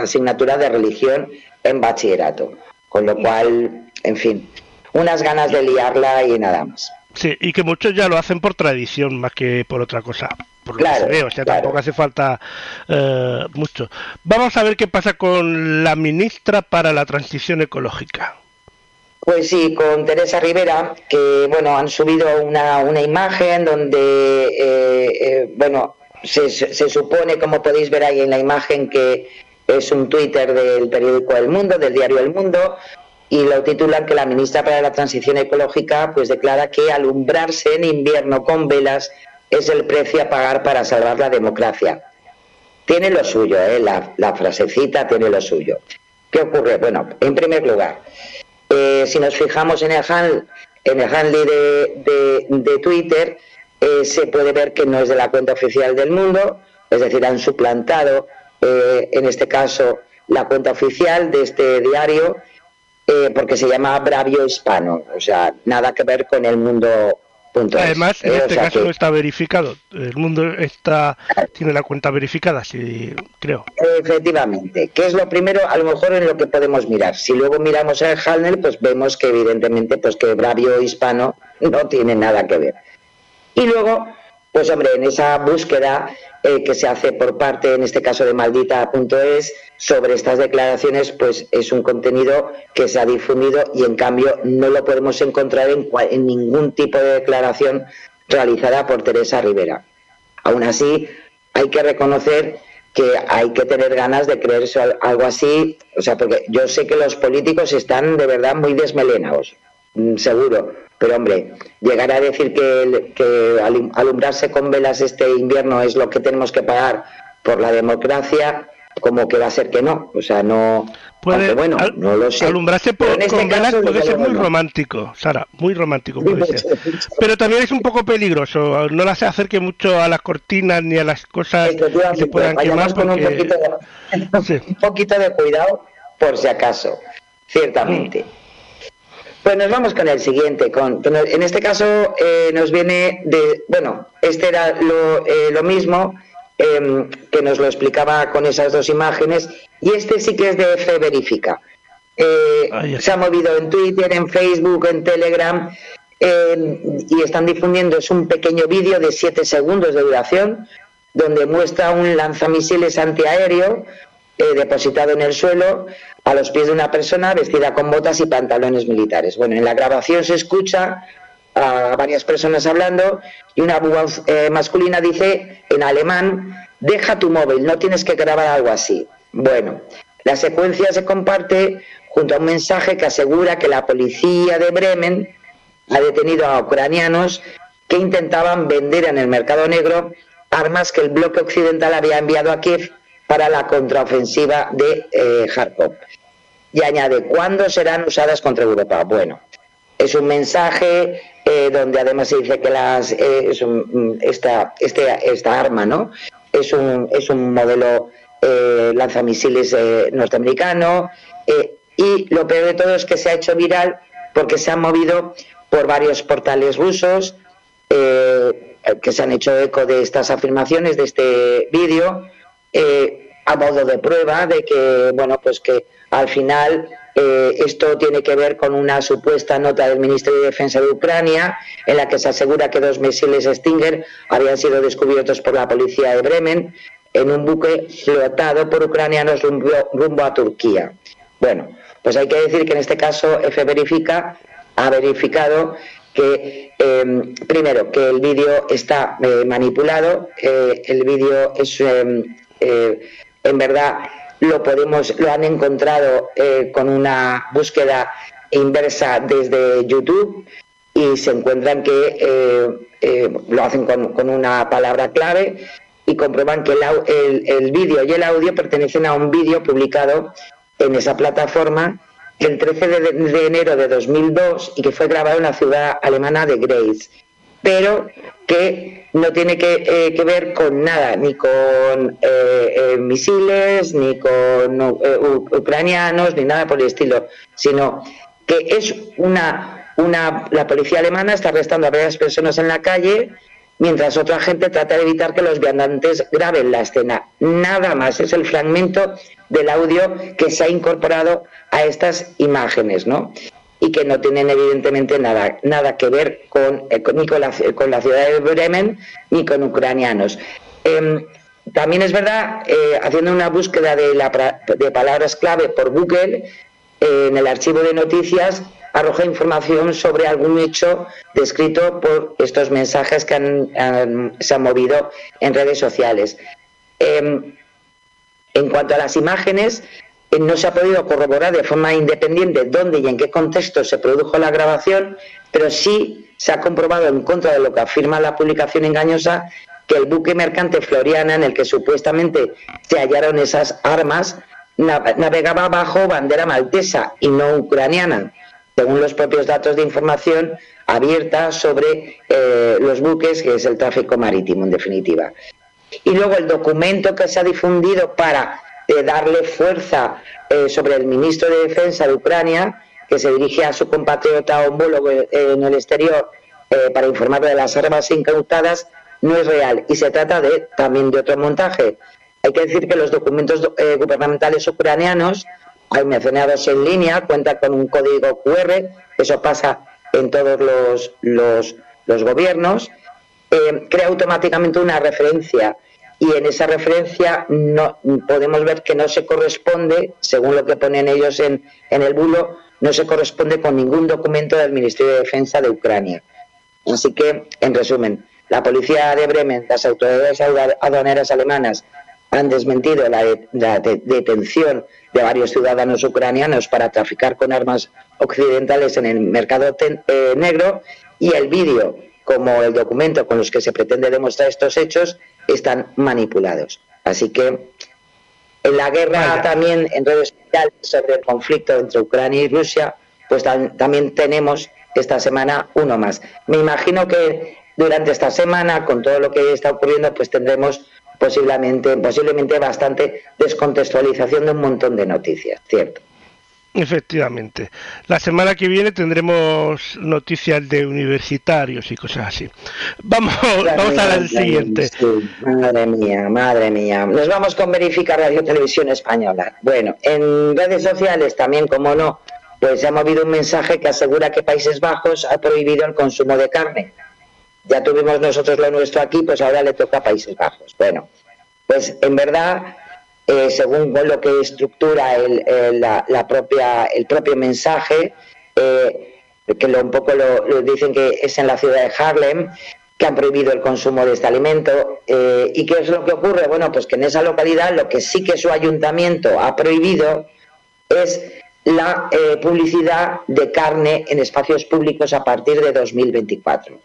asignatura de religión en bachillerato. Con lo cual, en fin, unas ganas de liarla y nada más. Sí, y que muchos ya lo hacen por tradición más que por otra cosa. Por lo que se ve, o sea, tampoco hace falta eh, mucho. Vamos a ver qué pasa con la ministra para la transición ecológica. Pues sí, con Teresa Rivera, que bueno, han subido una, una imagen donde, eh, eh, bueno, se, se supone, como podéis ver ahí en la imagen, que es un Twitter del periódico El Mundo, del diario El Mundo, y lo titulan que la ministra para la Transición Ecológica pues declara que alumbrarse en invierno con velas es el precio a pagar para salvar la democracia. Tiene lo suyo, ¿eh? la, frasecita tiene lo suyo. ¿Qué ocurre? Bueno, en primer lugar, eh, si nos fijamos en el, handle, en el handle de, Twitter, eh, se puede ver que no es de la cuenta oficial del mundo, es decir, han suplantado, eh, en este caso, la cuenta oficial de este diario eh, porque se llama Bravio Hispano, o sea, nada que ver con el mundo. Además, en eh, este caso no está verificado. El mundo está tiene la cuenta verificada, sí, creo. Efectivamente, que es lo primero, a lo mejor en lo que podemos mirar. Si luego miramos el Halner, pues vemos que evidentemente, pues que Bravio Hispano no tiene nada que ver. Y luego, pues hombre, en esa búsqueda eh, que se hace por parte, en este caso de maldita.es, sobre estas declaraciones, pues es un contenido que se ha difundido y en cambio no lo podemos encontrar en, en ningún tipo de declaración realizada por Teresa Rivera. Aún así, hay que reconocer que hay que tener ganas de creerse algo así, o sea, porque yo sé que los políticos están de verdad muy desmelenados, seguro, pero hombre, llegar a decir que, que alumbrarse con velas este invierno es lo que tenemos que pagar por la democracia, como que va a ser que no, o sea, no, puede, bueno, no lo sé. Alumbrarse por, este con velas puede ser muy romántico, Sara, muy romántico puede ser. Pero también es un poco peligroso, no las acerque mucho a las cortinas ni a las cosas que se puedan quemar. Con un, poquito de, un poquito de cuidado, por si acaso, ciertamente. Pues nos vamos con el siguiente. Con, en este caso eh, nos viene de, bueno, este era lo, eh, lo mismo, Em, que nos lo explicaba con esas dos imágenes, y este sí que es de Fe Verifica. Eh, se ha movido en Twitter, en Facebook, en Telegram, em, y están difundiendo, es un pequeño vídeo de 7 segundos de duración, donde muestra un lanzamisiles antiaéreo eh, depositado en el suelo a los pies de una persona vestida con botas y pantalones militares. Bueno, en la grabación se escucha a varias personas hablando y una voz eh, masculina dice en alemán, deja tu móvil, no tienes que grabar algo así. Bueno, la secuencia se comparte junto a un mensaje que asegura que la policía de Bremen ha detenido a ucranianos que intentaban vender en el mercado negro armas que el bloque occidental había enviado a Kiev para la contraofensiva de eh. Y añade, ¿cuándo serán usadas contra Europa? Bueno, es un mensaje eh, donde además se dice que las, eh, mm, esta, este, esta arma ¿no? es, un, es un modelo eh, lanzamisiles norteamericano y lo peor de todo es que se ha hecho viral porque se ha movido por varios portales rusos que se han hecho eco de estas afirmaciones, de este vídeo, a modo de prueba de que, bueno, pues que al final eh, esto tiene que ver con una supuesta nota del Ministerio de Defensa de Ucrania en la que se asegura que dos misiles Stinger habían sido descubiertos por la policía de Bremen en un buque flotado por ucranianos rumbo, a Turquía. Bueno, pues hay que decir que en este caso F verifica ha verificado que em, primero que el vídeo está eh, manipulado, eh, el vídeo es em, en verdad lo podemos, lo han encontrado eh, con una búsqueda inversa desde YouTube y se encuentran que eh, eh, lo hacen con, una palabra clave y comprueban que el, el, vídeo y el audio pertenecen a un vídeo publicado en esa plataforma el 13 de, de, enero de 2002 y que fue grabado en la ciudad alemana de Grace pero que no tiene que, eh, ver con nada, ni con eh, eh, misiles, ni con ucranianos, ni nada por el estilo, sino que es una, una, la policía alemana está arrestando a varias personas en la calle mientras otra gente trata de evitar que los viandantes graben la escena. Nada más, es el fragmento del audio que se ha incorporado a estas imágenes, ¿no? Y que no tienen evidentemente nada, nada que ver con, eh, ni con la, con ciudad de Bremen ni con ucranianos. Em, también es verdad, eh, haciendo una búsqueda de, la, de palabras clave por Google, eh, en el archivo de noticias arroja información sobre algún hecho descrito por estos mensajes que se han movido en redes sociales. Em, en cuanto a las imágenes, no se ha podido corroborar de forma independiente dónde y en qué contexto se produjo la grabación, pero sí se ha comprobado en contra de lo que afirma la publicación engañosa que el buque mercante Floriana en el que supuestamente se hallaron esas armas navegaba bajo bandera maltesa y no ucraniana, según los propios datos de información abierta sobre eh, los buques, que es el tráfico marítimo en definitiva. Y luego el documento que se ha difundido para de darle fuerza eh, sobre el ministro de Defensa de Ucrania, que se dirige a su compatriota homólogo en el exterior eh, para informarle de las armas incautadas, no es real y se trata de también de otro montaje. Hay que decir que los documentos eh, gubernamentales ucranianos, hay mencionados en línea, cuentan con un código QR, eso pasa en todos los, los, los gobiernos, eh, crea automáticamente una referencia y en esa referencia no podemos ver que no se corresponde, según lo que ponen ellos en, en el bulo, no se corresponde con ningún documento del Ministerio de Defensa de Ucrania. Así que, en resumen, la policía de Bremen, las autoridades aduaneras alemanas han desmentido la, detención de varios ciudadanos ucranianos para traficar con armas occidentales en el mercado eh, negro y el vídeo como el documento con los que se pretende demostrar estos hechos están manipulados. Así que en la guerra también en redes sociales sobre el conflicto entre Ucrania y Rusia, pues también tenemos esta semana uno más. Me imagino que durante esta semana, con todo lo que está ocurriendo, pues tendremos posiblemente, posiblemente bastante descontextualización de un montón de noticias, ¿cierto? Efectivamente. La semana que viene tendremos noticias de universitarios y cosas así. Vamos, vamos a la siguiente. madre mía, madre mía. Nos vamos con Verifica Radio Televisión Española. Bueno, en redes sociales también, como no, pues se ha movido un mensaje que asegura que Países Bajos ha prohibido el consumo de carne. Ya tuvimos nosotros lo nuestro aquí, pues ahora le toca a Países Bajos. Bueno, pues en verdad eh, según lo que estructura el, la, propia, el propio mensaje, eh, que lo, un poco lo, dicen que es en la ciudad de Harlem, que han prohibido el consumo de este alimento. Eh, ¿Y qué es lo que ocurre? Bueno, pues que en esa localidad lo que sí que su ayuntamiento ha prohibido es la publicidad de carne en espacios públicos a partir de 2024.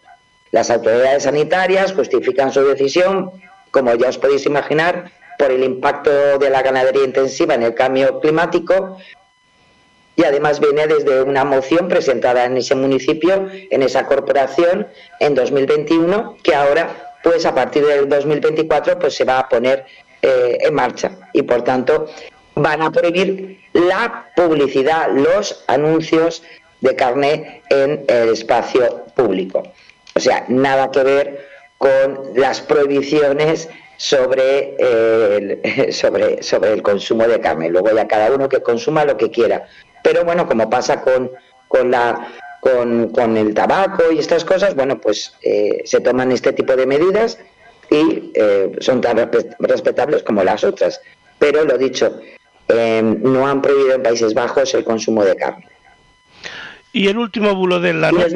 Las autoridades sanitarias justifican su decisión, como ya os podéis imaginar, por el impacto de la ganadería intensiva en el cambio climático y además viene desde una moción presentada en ese municipio, en esa corporación, en 2021, que ahora, pues a partir del 2024, pues se va a poner eh, en marcha y por tanto van a prohibir la publicidad, los anuncios de carne en el espacio público. O sea, nada que ver con las prohibiciones sobre el, sobre, sobre el consumo de carne. Luego ya cada uno que consuma lo que quiera. Pero bueno, como pasa con, con, la, con, con el tabaco y estas cosas, bueno, pues eh, se toman este tipo de medidas y eh, son tan respetables como las otras. Pero lo dicho, eh, no han prohibido en Países Bajos el consumo de carne. Y el último bulo de la noche.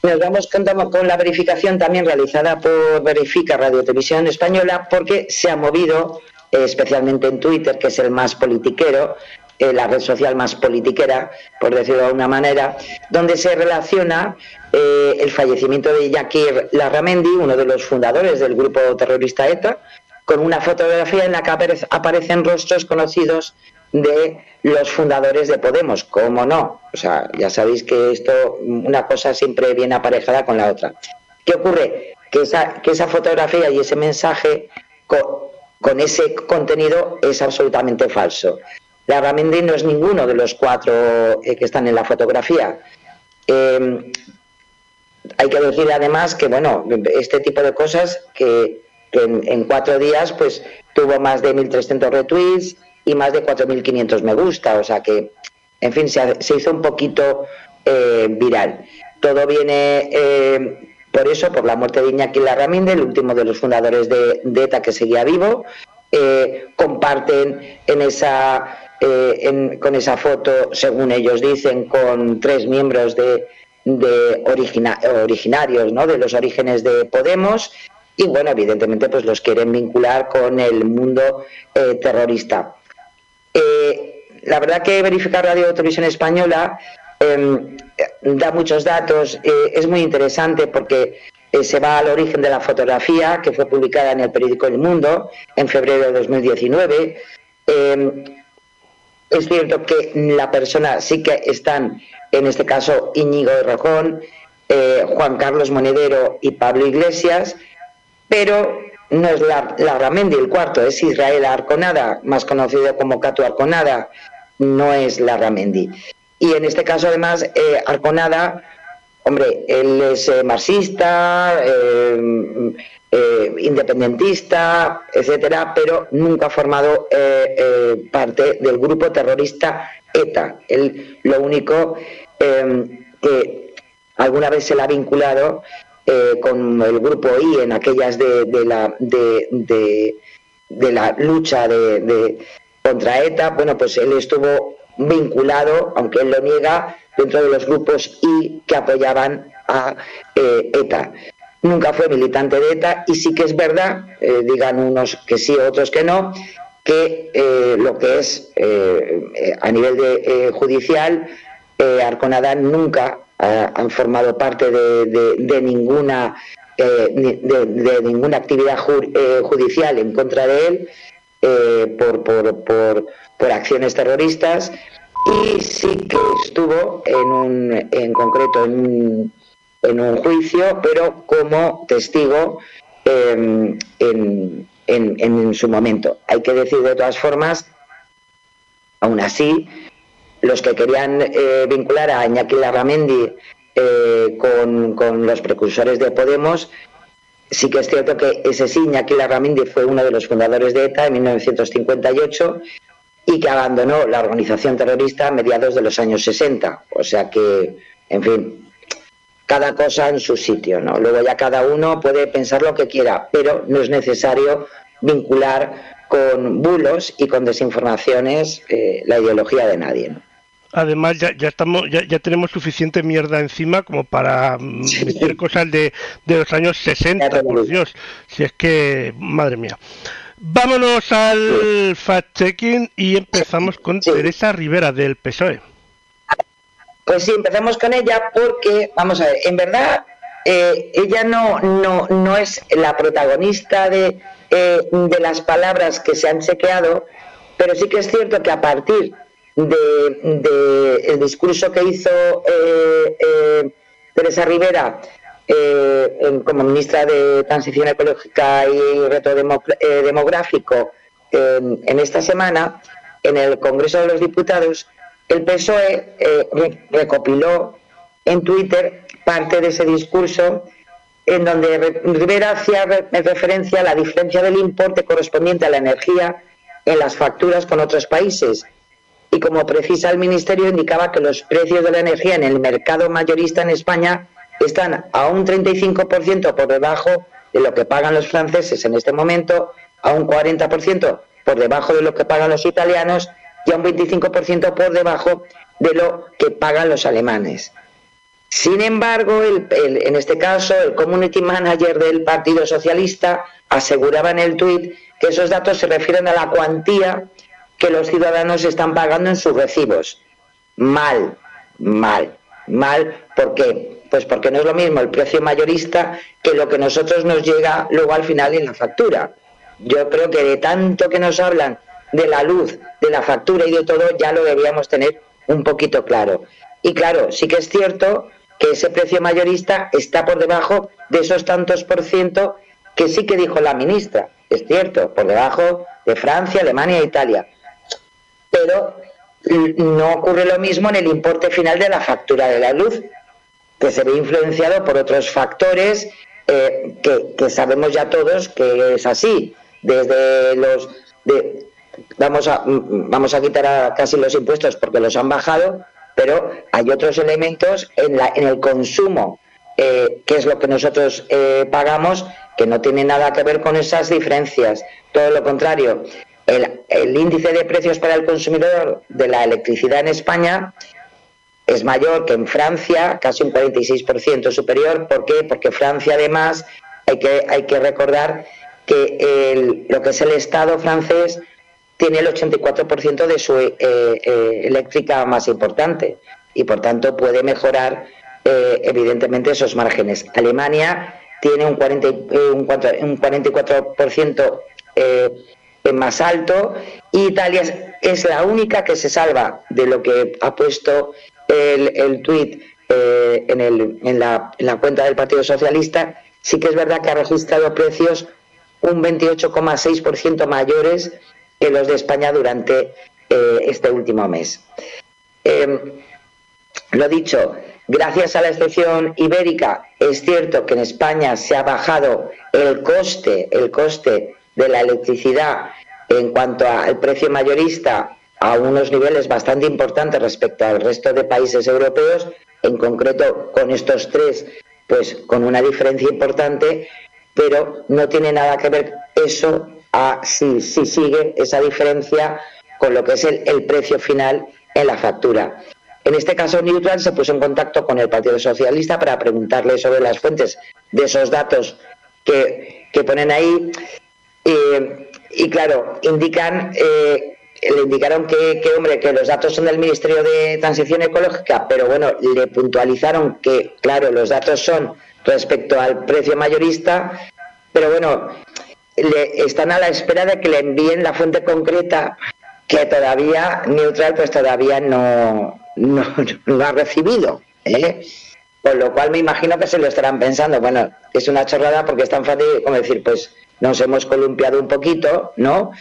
Nos vamos contamos con la verificación también realizada por Verifica Radio Televisión Española porque se ha movido, eh, especialmente en Twitter, que es el más politiquero, eh, la red social más politiquera, por decirlo de alguna manera, donde se relaciona eh, el fallecimiento de Yakir Larramendi, uno de los fundadores del grupo terrorista ETA, con una fotografía en la que aparecen rostros conocidos de los fundadores de Podemos, ¿cómo no? O sea, ya sabéis que esto, una cosa siempre viene aparejada con la otra. ¿Qué ocurre? Que esa, que esa fotografía y ese mensaje con, ese contenido es absolutamente falso. La Ramendi no es ninguno de los cuatro eh, que están en la fotografía. Em, hay que decir además que, bueno, este tipo de cosas que, en, en, cuatro días pues tuvo más de 1.300 retweets, y más de 4.500 me gusta, o sea que, en fin, se, hizo un poquito eh, viral. Todo viene eh, por eso, por la muerte de Iñaki Larraminde, el último de los fundadores de, ETA que seguía vivo. Eh, comparten en esa, con esa foto, según ellos dicen, con tres miembros de, de originarios, ¿no? de los orígenes de Podemos y bueno, evidentemente pues los quieren vincular con el mundo terrorista. Eh, la verdad que verificar Radio Televisión Española em, da muchos datos, eh, es muy interesante porque eh, se va al origen de la fotografía que fue publicada en el periódico El Mundo en febrero de 2019. Em, es cierto que la persona sí que están, en este caso Íñigo Rojón, Juan Carlos Monedero y Pablo Iglesias, pero no es la, Ramendi el cuarto, es Israel Arconada, más conocido como Cato Arconada, no es la Ramendi. Y en este caso, además, eh, Arconada, hombre, él es eh, marxista, eh, independentista, etcétera, pero nunca ha formado parte del grupo terrorista ETA. Él lo único que alguna vez se la ha vinculado eh, con el grupo I en aquellas de, la, de, la lucha de, contra ETA, bueno, pues él estuvo vinculado, aunque él lo niega, dentro de los grupos I que apoyaban a eh, ETA. Nunca fue militante de ETA y sí que es verdad, eh, digan unos que sí, otros que no, que lo que es a nivel de, judicial, Arconada nunca han formado parte de, ninguna eh, de, ninguna actividad eh, judicial en contra de él eh, por, por, por, por, acciones terroristas y sí que estuvo en, un, en concreto en un, en un juicio, pero como testigo em, en, en, en su momento. Hay que decir de todas formas, aún así, los que querían eh, vincular a Iñaki Larramendi eh, con, los precursores de Podemos, sí que es cierto que ese sí, Iñaki Larramendi fue uno de los fundadores de ETA en 1958 y que abandonó la organización terrorista a mediados de los años 60. O sea que, en fin, cada cosa en su sitio, ¿no? Luego ya cada uno puede pensar lo que quiera, pero no es necesario vincular con bulos y con desinformaciones eh, la ideología de nadie. ¿no? Además, ya, ya estamos, ya, ya, tenemos suficiente mierda encima como para mm, meter cosas de, de, los años 60, por Dios. Si es que, madre mía. Vámonos al fact-checking y empezamos con Teresa Rivera del PSOE. Pues sí, empezamos con ella porque, vamos a ver, en verdad, eh, ella no, no, no es la protagonista de, eh, de las palabras que se han chequeado, pero sí que es cierto que a partir de, el discurso que hizo eh, eh, Teresa Rivera eh, como ministra de Transición Ecológica y Reto Demográfico en esta semana, en el Congreso de los Diputados, el PSOE recopiló en Twitter parte de ese discurso en donde Rivera hacía referencia a la diferencia del importe correspondiente a la energía en las facturas con otros países y como precisa el Ministerio indicaba que los precios de la energía en el mercado mayorista en España están a un 35% por debajo de lo que pagan los franceses en este momento, a un 40% por debajo de lo que pagan los italianos y a un 25% por debajo de lo que pagan los alemanes. Sin embargo, en este caso, el community manager del Partido Socialista aseguraba en el tuit que esos datos se refieren a la cuantía que los ciudadanos están pagando en sus recibos. Mal, mal, mal, ¿por qué? Pues porque no es lo mismo el precio mayorista que lo que nosotros nos llega luego al final en la factura. Yo creo que de tanto que nos hablan de la luz, de la factura y de todo, ya lo deberíamos tener un poquito claro. Y claro, sí que es cierto que ese precio mayorista está por debajo de esos tantos por ciento que sí que dijo la ministra. Es cierto, por debajo de Francia, Alemania e Italia pero no ocurre lo mismo en el importe final de la factura de la luz, que se ve influenciado por otros factores eh, que, sabemos ya todos que es así, desde los... vamos, a, vamos a quitar casi los impuestos porque los han bajado, pero hay otros elementos en, el consumo, eh, que es lo que nosotros eh, pagamos, que no tiene nada que ver con esas diferencias. Todo lo contrario, el, índice de precios para el consumidor de la electricidad en España es mayor que en Francia, casi un 46% superior. ¿Por qué? Porque Francia además hay que, hay que recordar que lo que es el Estado francés tiene el 84% de su eh, eh, eléctrica más importante y por tanto puede mejorar eh, evidentemente esos márgenes. Alemania tiene un, 40, un, 44% más alto y Italia es la única que se salva de lo que ha puesto el, el tuit eh, en, el, en, la, en, la, cuenta del Partido Socialista. Sí que es verdad que ha registrado precios un 28,6% mayores que los de España durante eh, este último mes. Em, lo dicho, gracias a la excepción ibérica, es cierto que en España se ha bajado el coste, el coste de la electricidad en cuanto al precio mayorista a unos niveles bastante importantes respecto al resto de países europeos, en concreto con estos tres, pues con una diferencia importante, pero no tiene nada que ver eso a si, si sigue esa diferencia con lo que es el, precio final en la factura. En este caso, Neutral se puso en contacto con el Partido Socialista para preguntarle sobre las fuentes de esos datos que, que ponen ahí. Eh, y claro, indican, eh, le indicaron que, hombre, que los datos son del Ministerio de Transición Ecológica, pero bueno, le puntualizaron que, claro, los datos son respecto al precio mayorista, pero bueno, le, están a la espera de que le envíen la fuente concreta que todavía Neutral pues todavía no, no, no ha recibido. ¿eh? Con lo cual me imagino que se lo estarán pensando. Bueno, es una chorrada porque es tan fácil como decir, pues nos hemos columpiado un poquito, ¿no?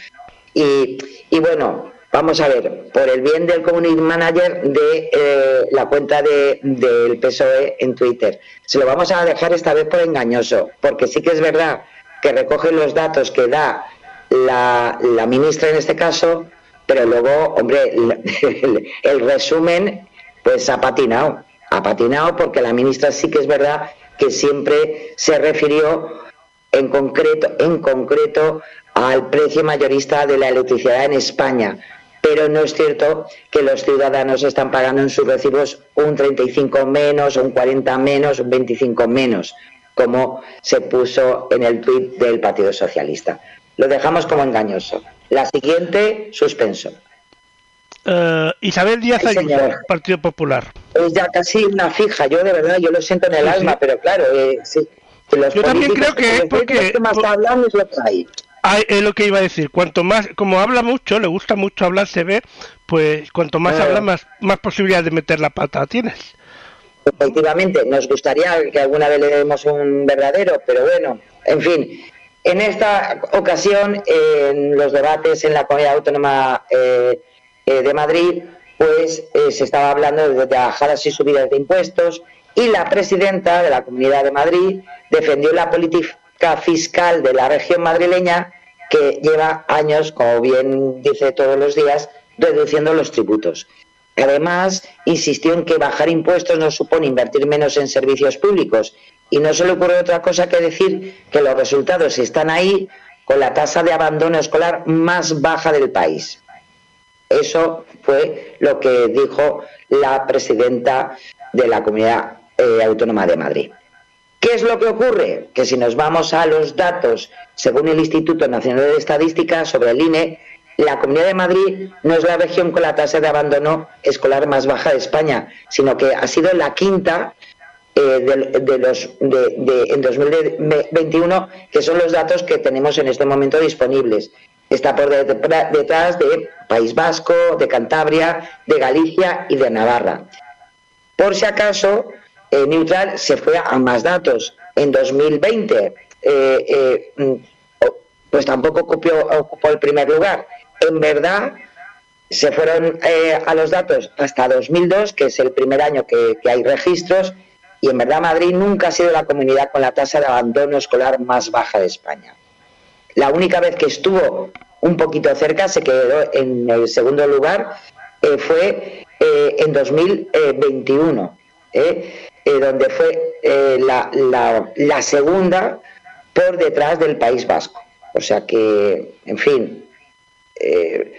Y, bueno, vamos a ver, por el bien del community manager de eh, la cuenta de, del PSOE en Twitter, se lo vamos a dejar esta vez por engañoso, porque sí que es verdad que recoge los datos que da la, la ministra en este caso, pero luego, hombre, el, el, resumen pues ha patinado, ha patinado porque la ministra sí que es verdad que siempre se refirió en concreto, en concreto al precio mayorista de la electricidad en España, pero no es cierto que los ciudadanos están pagando en sus recibos un 35 menos, un 40 menos, un 25 menos, como se puso en el tuit del Partido Socialista. Lo dejamos como engañoso. La siguiente, suspenso. Uh, Isabel Díaz Ay, Ayuso, Partido Popular. Es ya casi una fija, yo de verdad, yo lo siento en el Sí, alma, sí. pero claro, eh, sí, los Yo también creo que es porque- que más por- hablan es lo que hay. Ah, es lo que iba a decir. Cuanto más, como habla mucho, le gusta mucho hablar, se ve, pues cuanto más Eh. habla, más, más posibilidades de meter la pata tienes. Efectivamente, nos gustaría que alguna vez le demos un verdadero, pero bueno, en fin. En esta ocasión, en los debates en la Comunidad Autónoma eh, eh, de Madrid, pues eh, se estaba hablando de bajadas y subidas de impuestos y la presidenta de la Comunidad de Madrid defendió la política fiscal de la región madrileña que lleva años, como bien dice todos los días, reduciendo los tributos. Además, insistió en que bajar impuestos no supone invertir menos en servicios públicos y no se le ocurre otra cosa que decir que los resultados están ahí con la tasa de abandono escolar más baja del país. Eso fue lo que dijo la presidenta de la Comunidad eh, Autónoma de Madrid. ¿Qué es lo que ocurre? Que si nos vamos a los datos, según el Instituto Nacional de Estadística sobre el INE, la Comunidad de Madrid no es la región con la tasa de abandono escolar más baja de España, sino que ha sido la quinta eh, de, los de, en 2021, que son los datos que tenemos en este momento disponibles. Está por detrás de País Vasco, de Cantabria, de Galicia y de Navarra. Por si acaso, eh, Neutral se fue a más datos. En 2020, eh, eh, pues tampoco ocupó, ocupó, el primer lugar. En verdad, se fueron a los datos hasta 2002, que es el primer año que, hay registros, y en verdad Madrid nunca ha sido la comunidad con la tasa de abandono escolar más baja de España. La única vez que estuvo un poquito cerca, se quedó en el segundo lugar, fue eh, en 2021, eh, donde fue eh, la, la, la, segunda por detrás del País Vasco. O sea que, en fin, eh,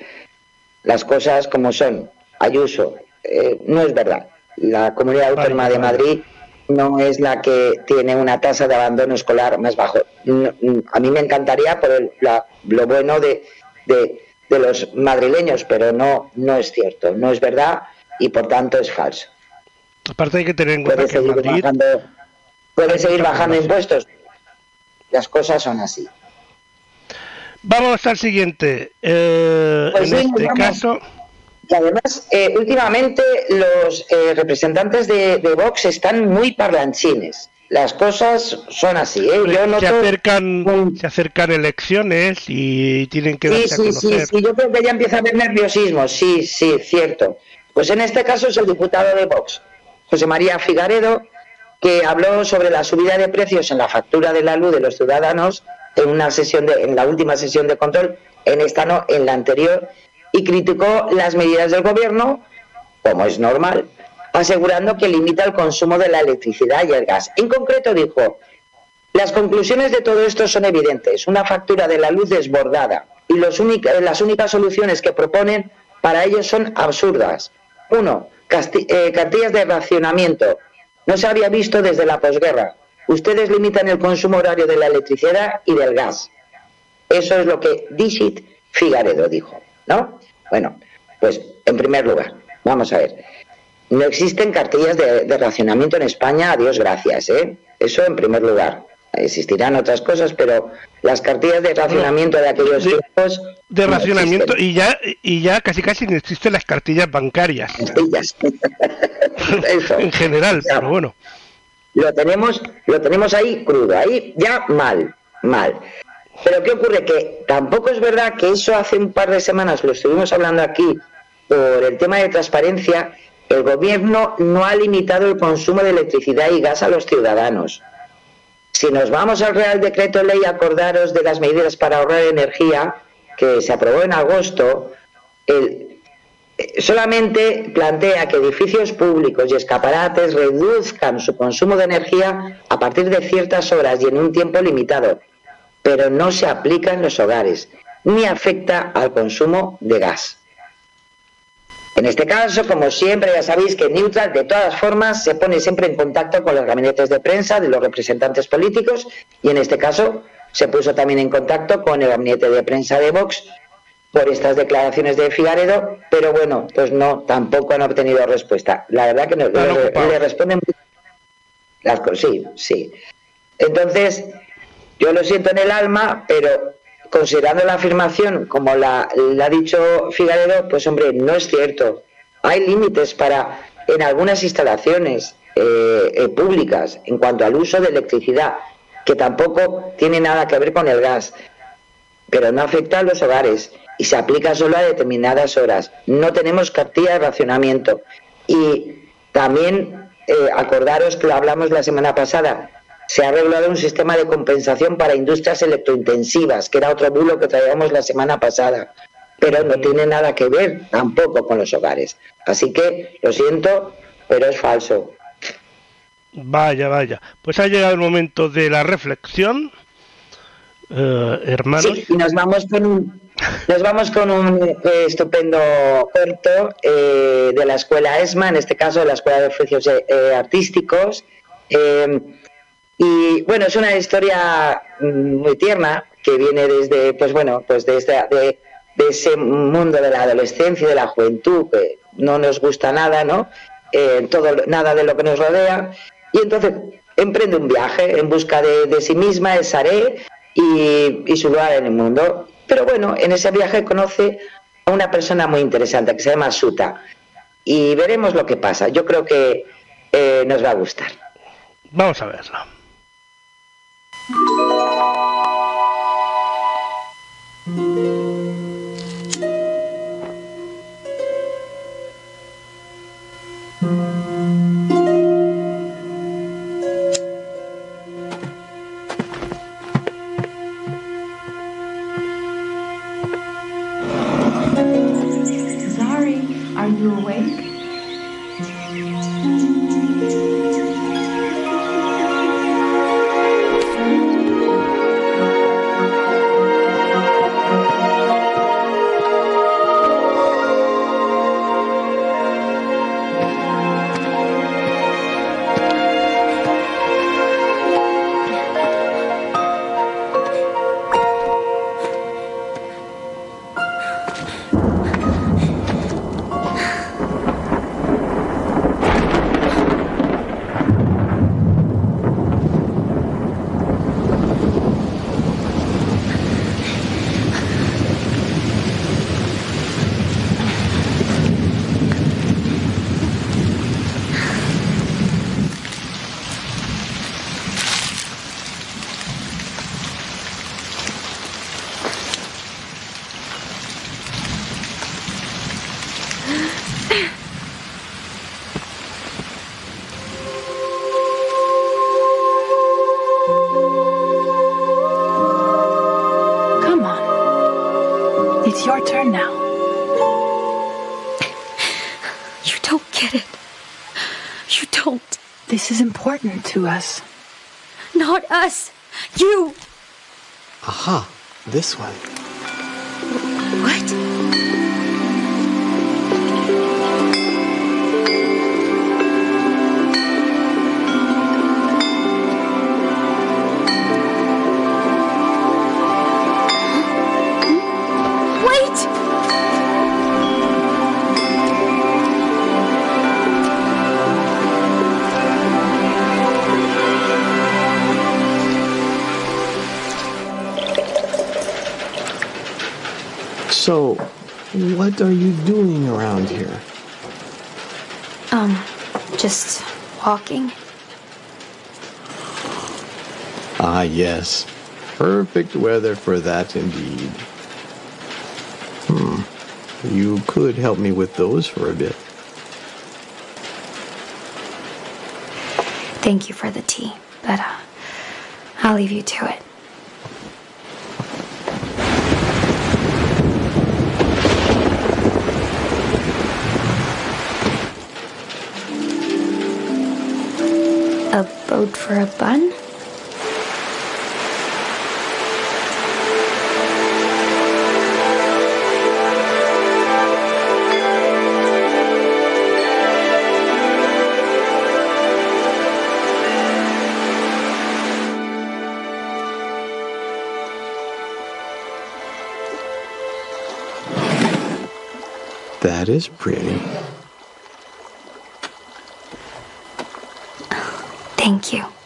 las cosas como son. Ayuso, eh, no es verdad. La Comunidad Autónoma vale, de Madrid no es la que tiene una tasa de abandono escolar más bajo. A mí me encantaría por el, la, lo bueno de, de, de, los madrileños, pero no, no es cierto, no es verdad y por tanto es falso. Aparte hay que tener en cuenta que seguir Madrid... bajando, puede seguir bajando impuestos. Las cosas son así. Vamos al siguiente. Eh, Pues en este vamos. caso, Y además, eh, últimamente los eh, representantes de, de Vox están muy parlanchines. Las cosas son así, ¿eh? Yo noto... se acercan, un- se acercan elecciones y tienen que Sí, darse a sí, sí, sí, yo creo que ya empieza a haber nerviosismo, sí, sí, cierto. Pues en este caso es el diputado de Vox, José María Figaredo, que habló sobre la subida de precios en la factura de la luz de los ciudadanos en una sesión de, en la última sesión de control, en esta no, en la anterior, y criticó las medidas del gobierno, como es normal, asegurando que limita el consumo de la electricidad y el gas. En concreto dijo, las conclusiones de todo esto son evidentes. Una factura de la luz desbordada y los las únicas soluciones que proponen para ellos son absurdas. Uno, cartillas de racionamiento. No se había visto desde la posguerra. Ustedes limitan el consumo horario de la electricidad y del gas. Eso es lo que Dixit Figaredo dijo, ¿no? Bueno, pues en primer lugar, vamos a ver. No existen cartillas de, racionamiento en España, a Dios gracias, ¿eh? Eso en primer lugar. Existirán otras cosas, pero las cartillas de racionamiento de aquellos tiempos. De racionamiento y ya y ya casi casi no existen las cartillas bancarias. en general, pero bueno. Lo tenemos, lo tenemos ahí crudo, ahí ya mal, mal. Pero ¿qué ocurre? Que tampoco es verdad que eso hace un par de semanas, lo estuvimos hablando aquí, por el tema de transparencia, el gobierno no ha limitado el consumo de electricidad y gas a los ciudadanos. Si nos vamos al Real Decreto Ley, acordaros de las medidas para ahorrar energía que se aprobó en agosto, eh, solamente plantea que edificios públicos y escaparates reduzcan su consumo de energía a partir de ciertas horas y en un tiempo limitado, pero no se aplica en los hogares, ni afecta al consumo de gas. En este caso, como siempre, ya sabéis que Neutral, de todas formas, se pone siempre en contacto con los gabinetes de prensa de los representantes políticos y en este caso se puso también en contacto con el gabinete de prensa de Vox por estas declaraciones de Figaredo, pero bueno, pues no, tampoco han obtenido respuesta. La verdad que no, le, responden las cosas, sí, sí. Entonces, yo lo siento en el alma, pero considerando la afirmación como la, ha dicho Figaredo, pues hombre, no es cierto. Hay límites para, en algunas instalaciones eh, eh, públicas, en cuanto al uso de electricidad, que tampoco tiene nada que ver con el gas, pero no afecta a los hogares y se aplica solo a determinadas horas. No tenemos cartilla de racionamiento. Y también eh, acordaros que lo hablamos la semana pasada, se ha regulado un sistema de compensación para industrias electrointensivas, que era otro bulo que traíamos la semana pasada, pero no tiene nada que ver tampoco con los hogares. Así que lo siento, pero es falso. Vaya, vaya. Pues ha llegado el momento de la reflexión, eh, hermanos. Sí, y nos vamos con un, nos vamos con un eh, estupendo corto eh, de la escuela ESMA, en este caso de la Escuela de Oficios Artísticos. Y bueno, es una historia mm, muy tierna que viene desde, pues bueno, pues desde de, ese mundo de la adolescencia y de la juventud que no nos gusta nada, ¿no? Eh, todo nada de lo que nos rodea y entonces emprende un viaje en busca de, sí misma, de Saré y, y, su lugar en el mundo. Pero bueno, en ese viaje conoce a una persona muy interesante que se llama Suta y veremos lo que pasa. Yo creo que eh, nos va a gustar. Vamos a verlo. Música just walking. Ah, yes. Perfect weather for that indeed. Hmm. You could help me with those for a bit. Thank you for the tea, but uh, I'll leave you to it. Boat for a bun? That is pretty. Thank you.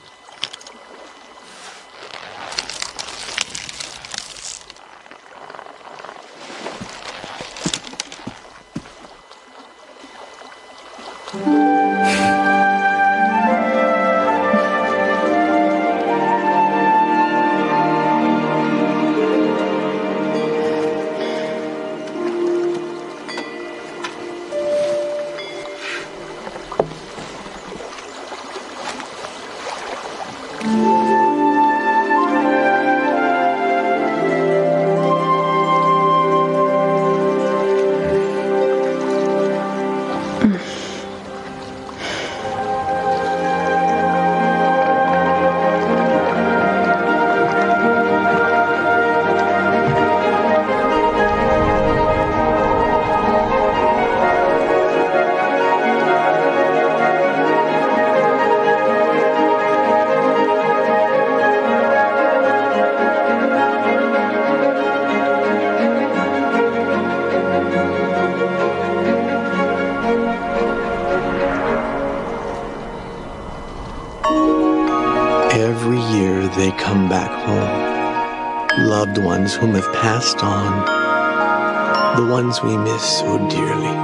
Passed on. The ones we miss so dearly.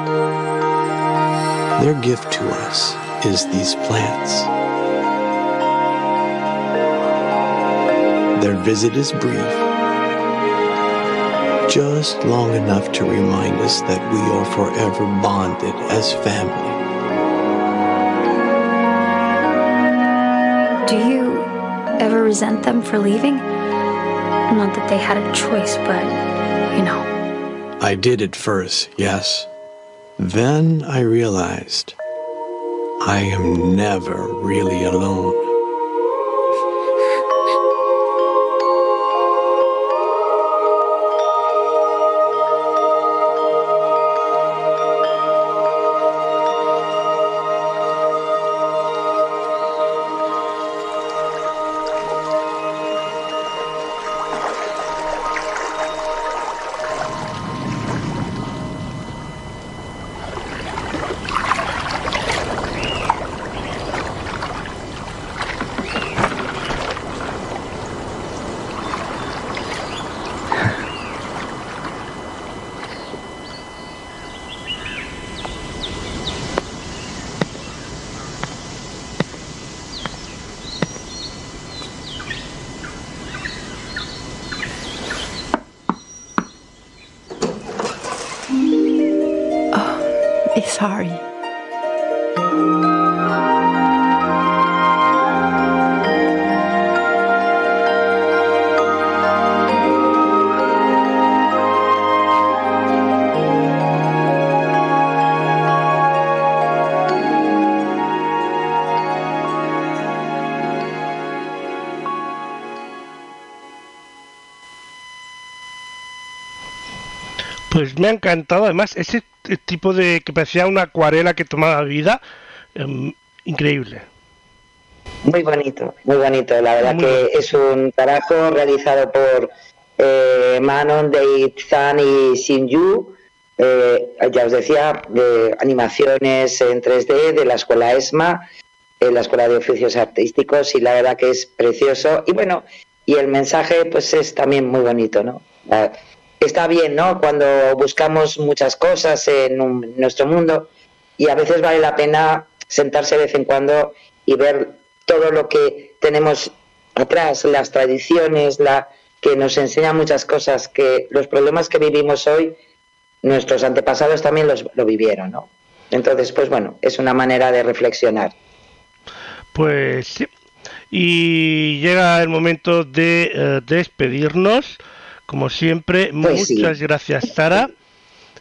Their gift to us is these plants. Their visit is brief, just long enough to remind us that we are forever bonded as family. Do you ever resent them for leaving? Not that they had a choice, but, you know. I did at first, yes. Then I realized I am never really alone. Pues me ha encantado, además, ese tipo de que parecía una acuarela que tomaba vida, em, increíble. Muy bonito, muy bonito. La verdad que es un trabajo realizado por eh, Manon, Dave Zan y Xin Yu. Eh, ya os decía, de animaciones en 3D de la escuela ESMA, en la escuela de oficios artísticos, y la verdad que es precioso. Y bueno, y el mensaje pues es también muy bonito, ¿no? Está bien, ¿no? Cuando buscamos muchas cosas en nuestro mundo y a veces vale la pena sentarse de vez en cuando y ver todo lo que tenemos atrás, las tradiciones, la que nos enseña muchas cosas, que los problemas que vivimos hoy, nuestros antepasados también los, lo vivieron, ¿no? Entonces, pues bueno, es una manera de reflexionar. Pues sí. Y llega el momento de eh, despedirnos. Como siempre, pues muchas gracias, Sara.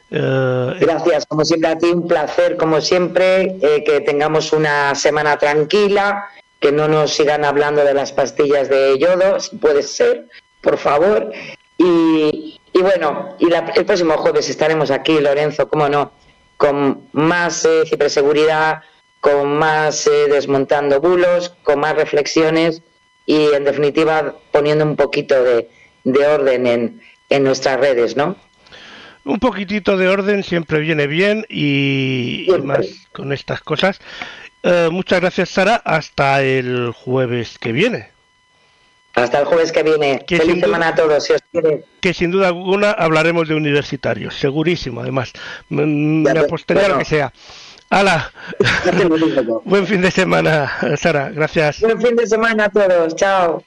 Eh, gracias, como siempre a ti, un placer, como siempre, eh, que tengamos una semana tranquila, que no nos sigan hablando de las pastillas de yodo, si puede ser, por favor. Y, bueno, y el próximo jueves estaremos aquí, Lorenzo, cómo no, con más eh, ciberseguridad, con más eh, desmontando bulos, con más reflexiones y, en definitiva, poniendo un poquito de, orden en, en nuestras redes, ¿no? Un poquitito de orden siempre viene bien y más con estas cosas. Eh, muchas gracias, Sara. Hasta el jueves que viene. Hasta el jueves que viene. Feliz semana a todos, si os quiere. Que sin duda alguna hablaremos de universitarios, segurísimo, además. Me, apostaría lo que sea. ¡Hala! Buen fin de semana, Sara. Gracias. Buen fin de semana a todos. Chao.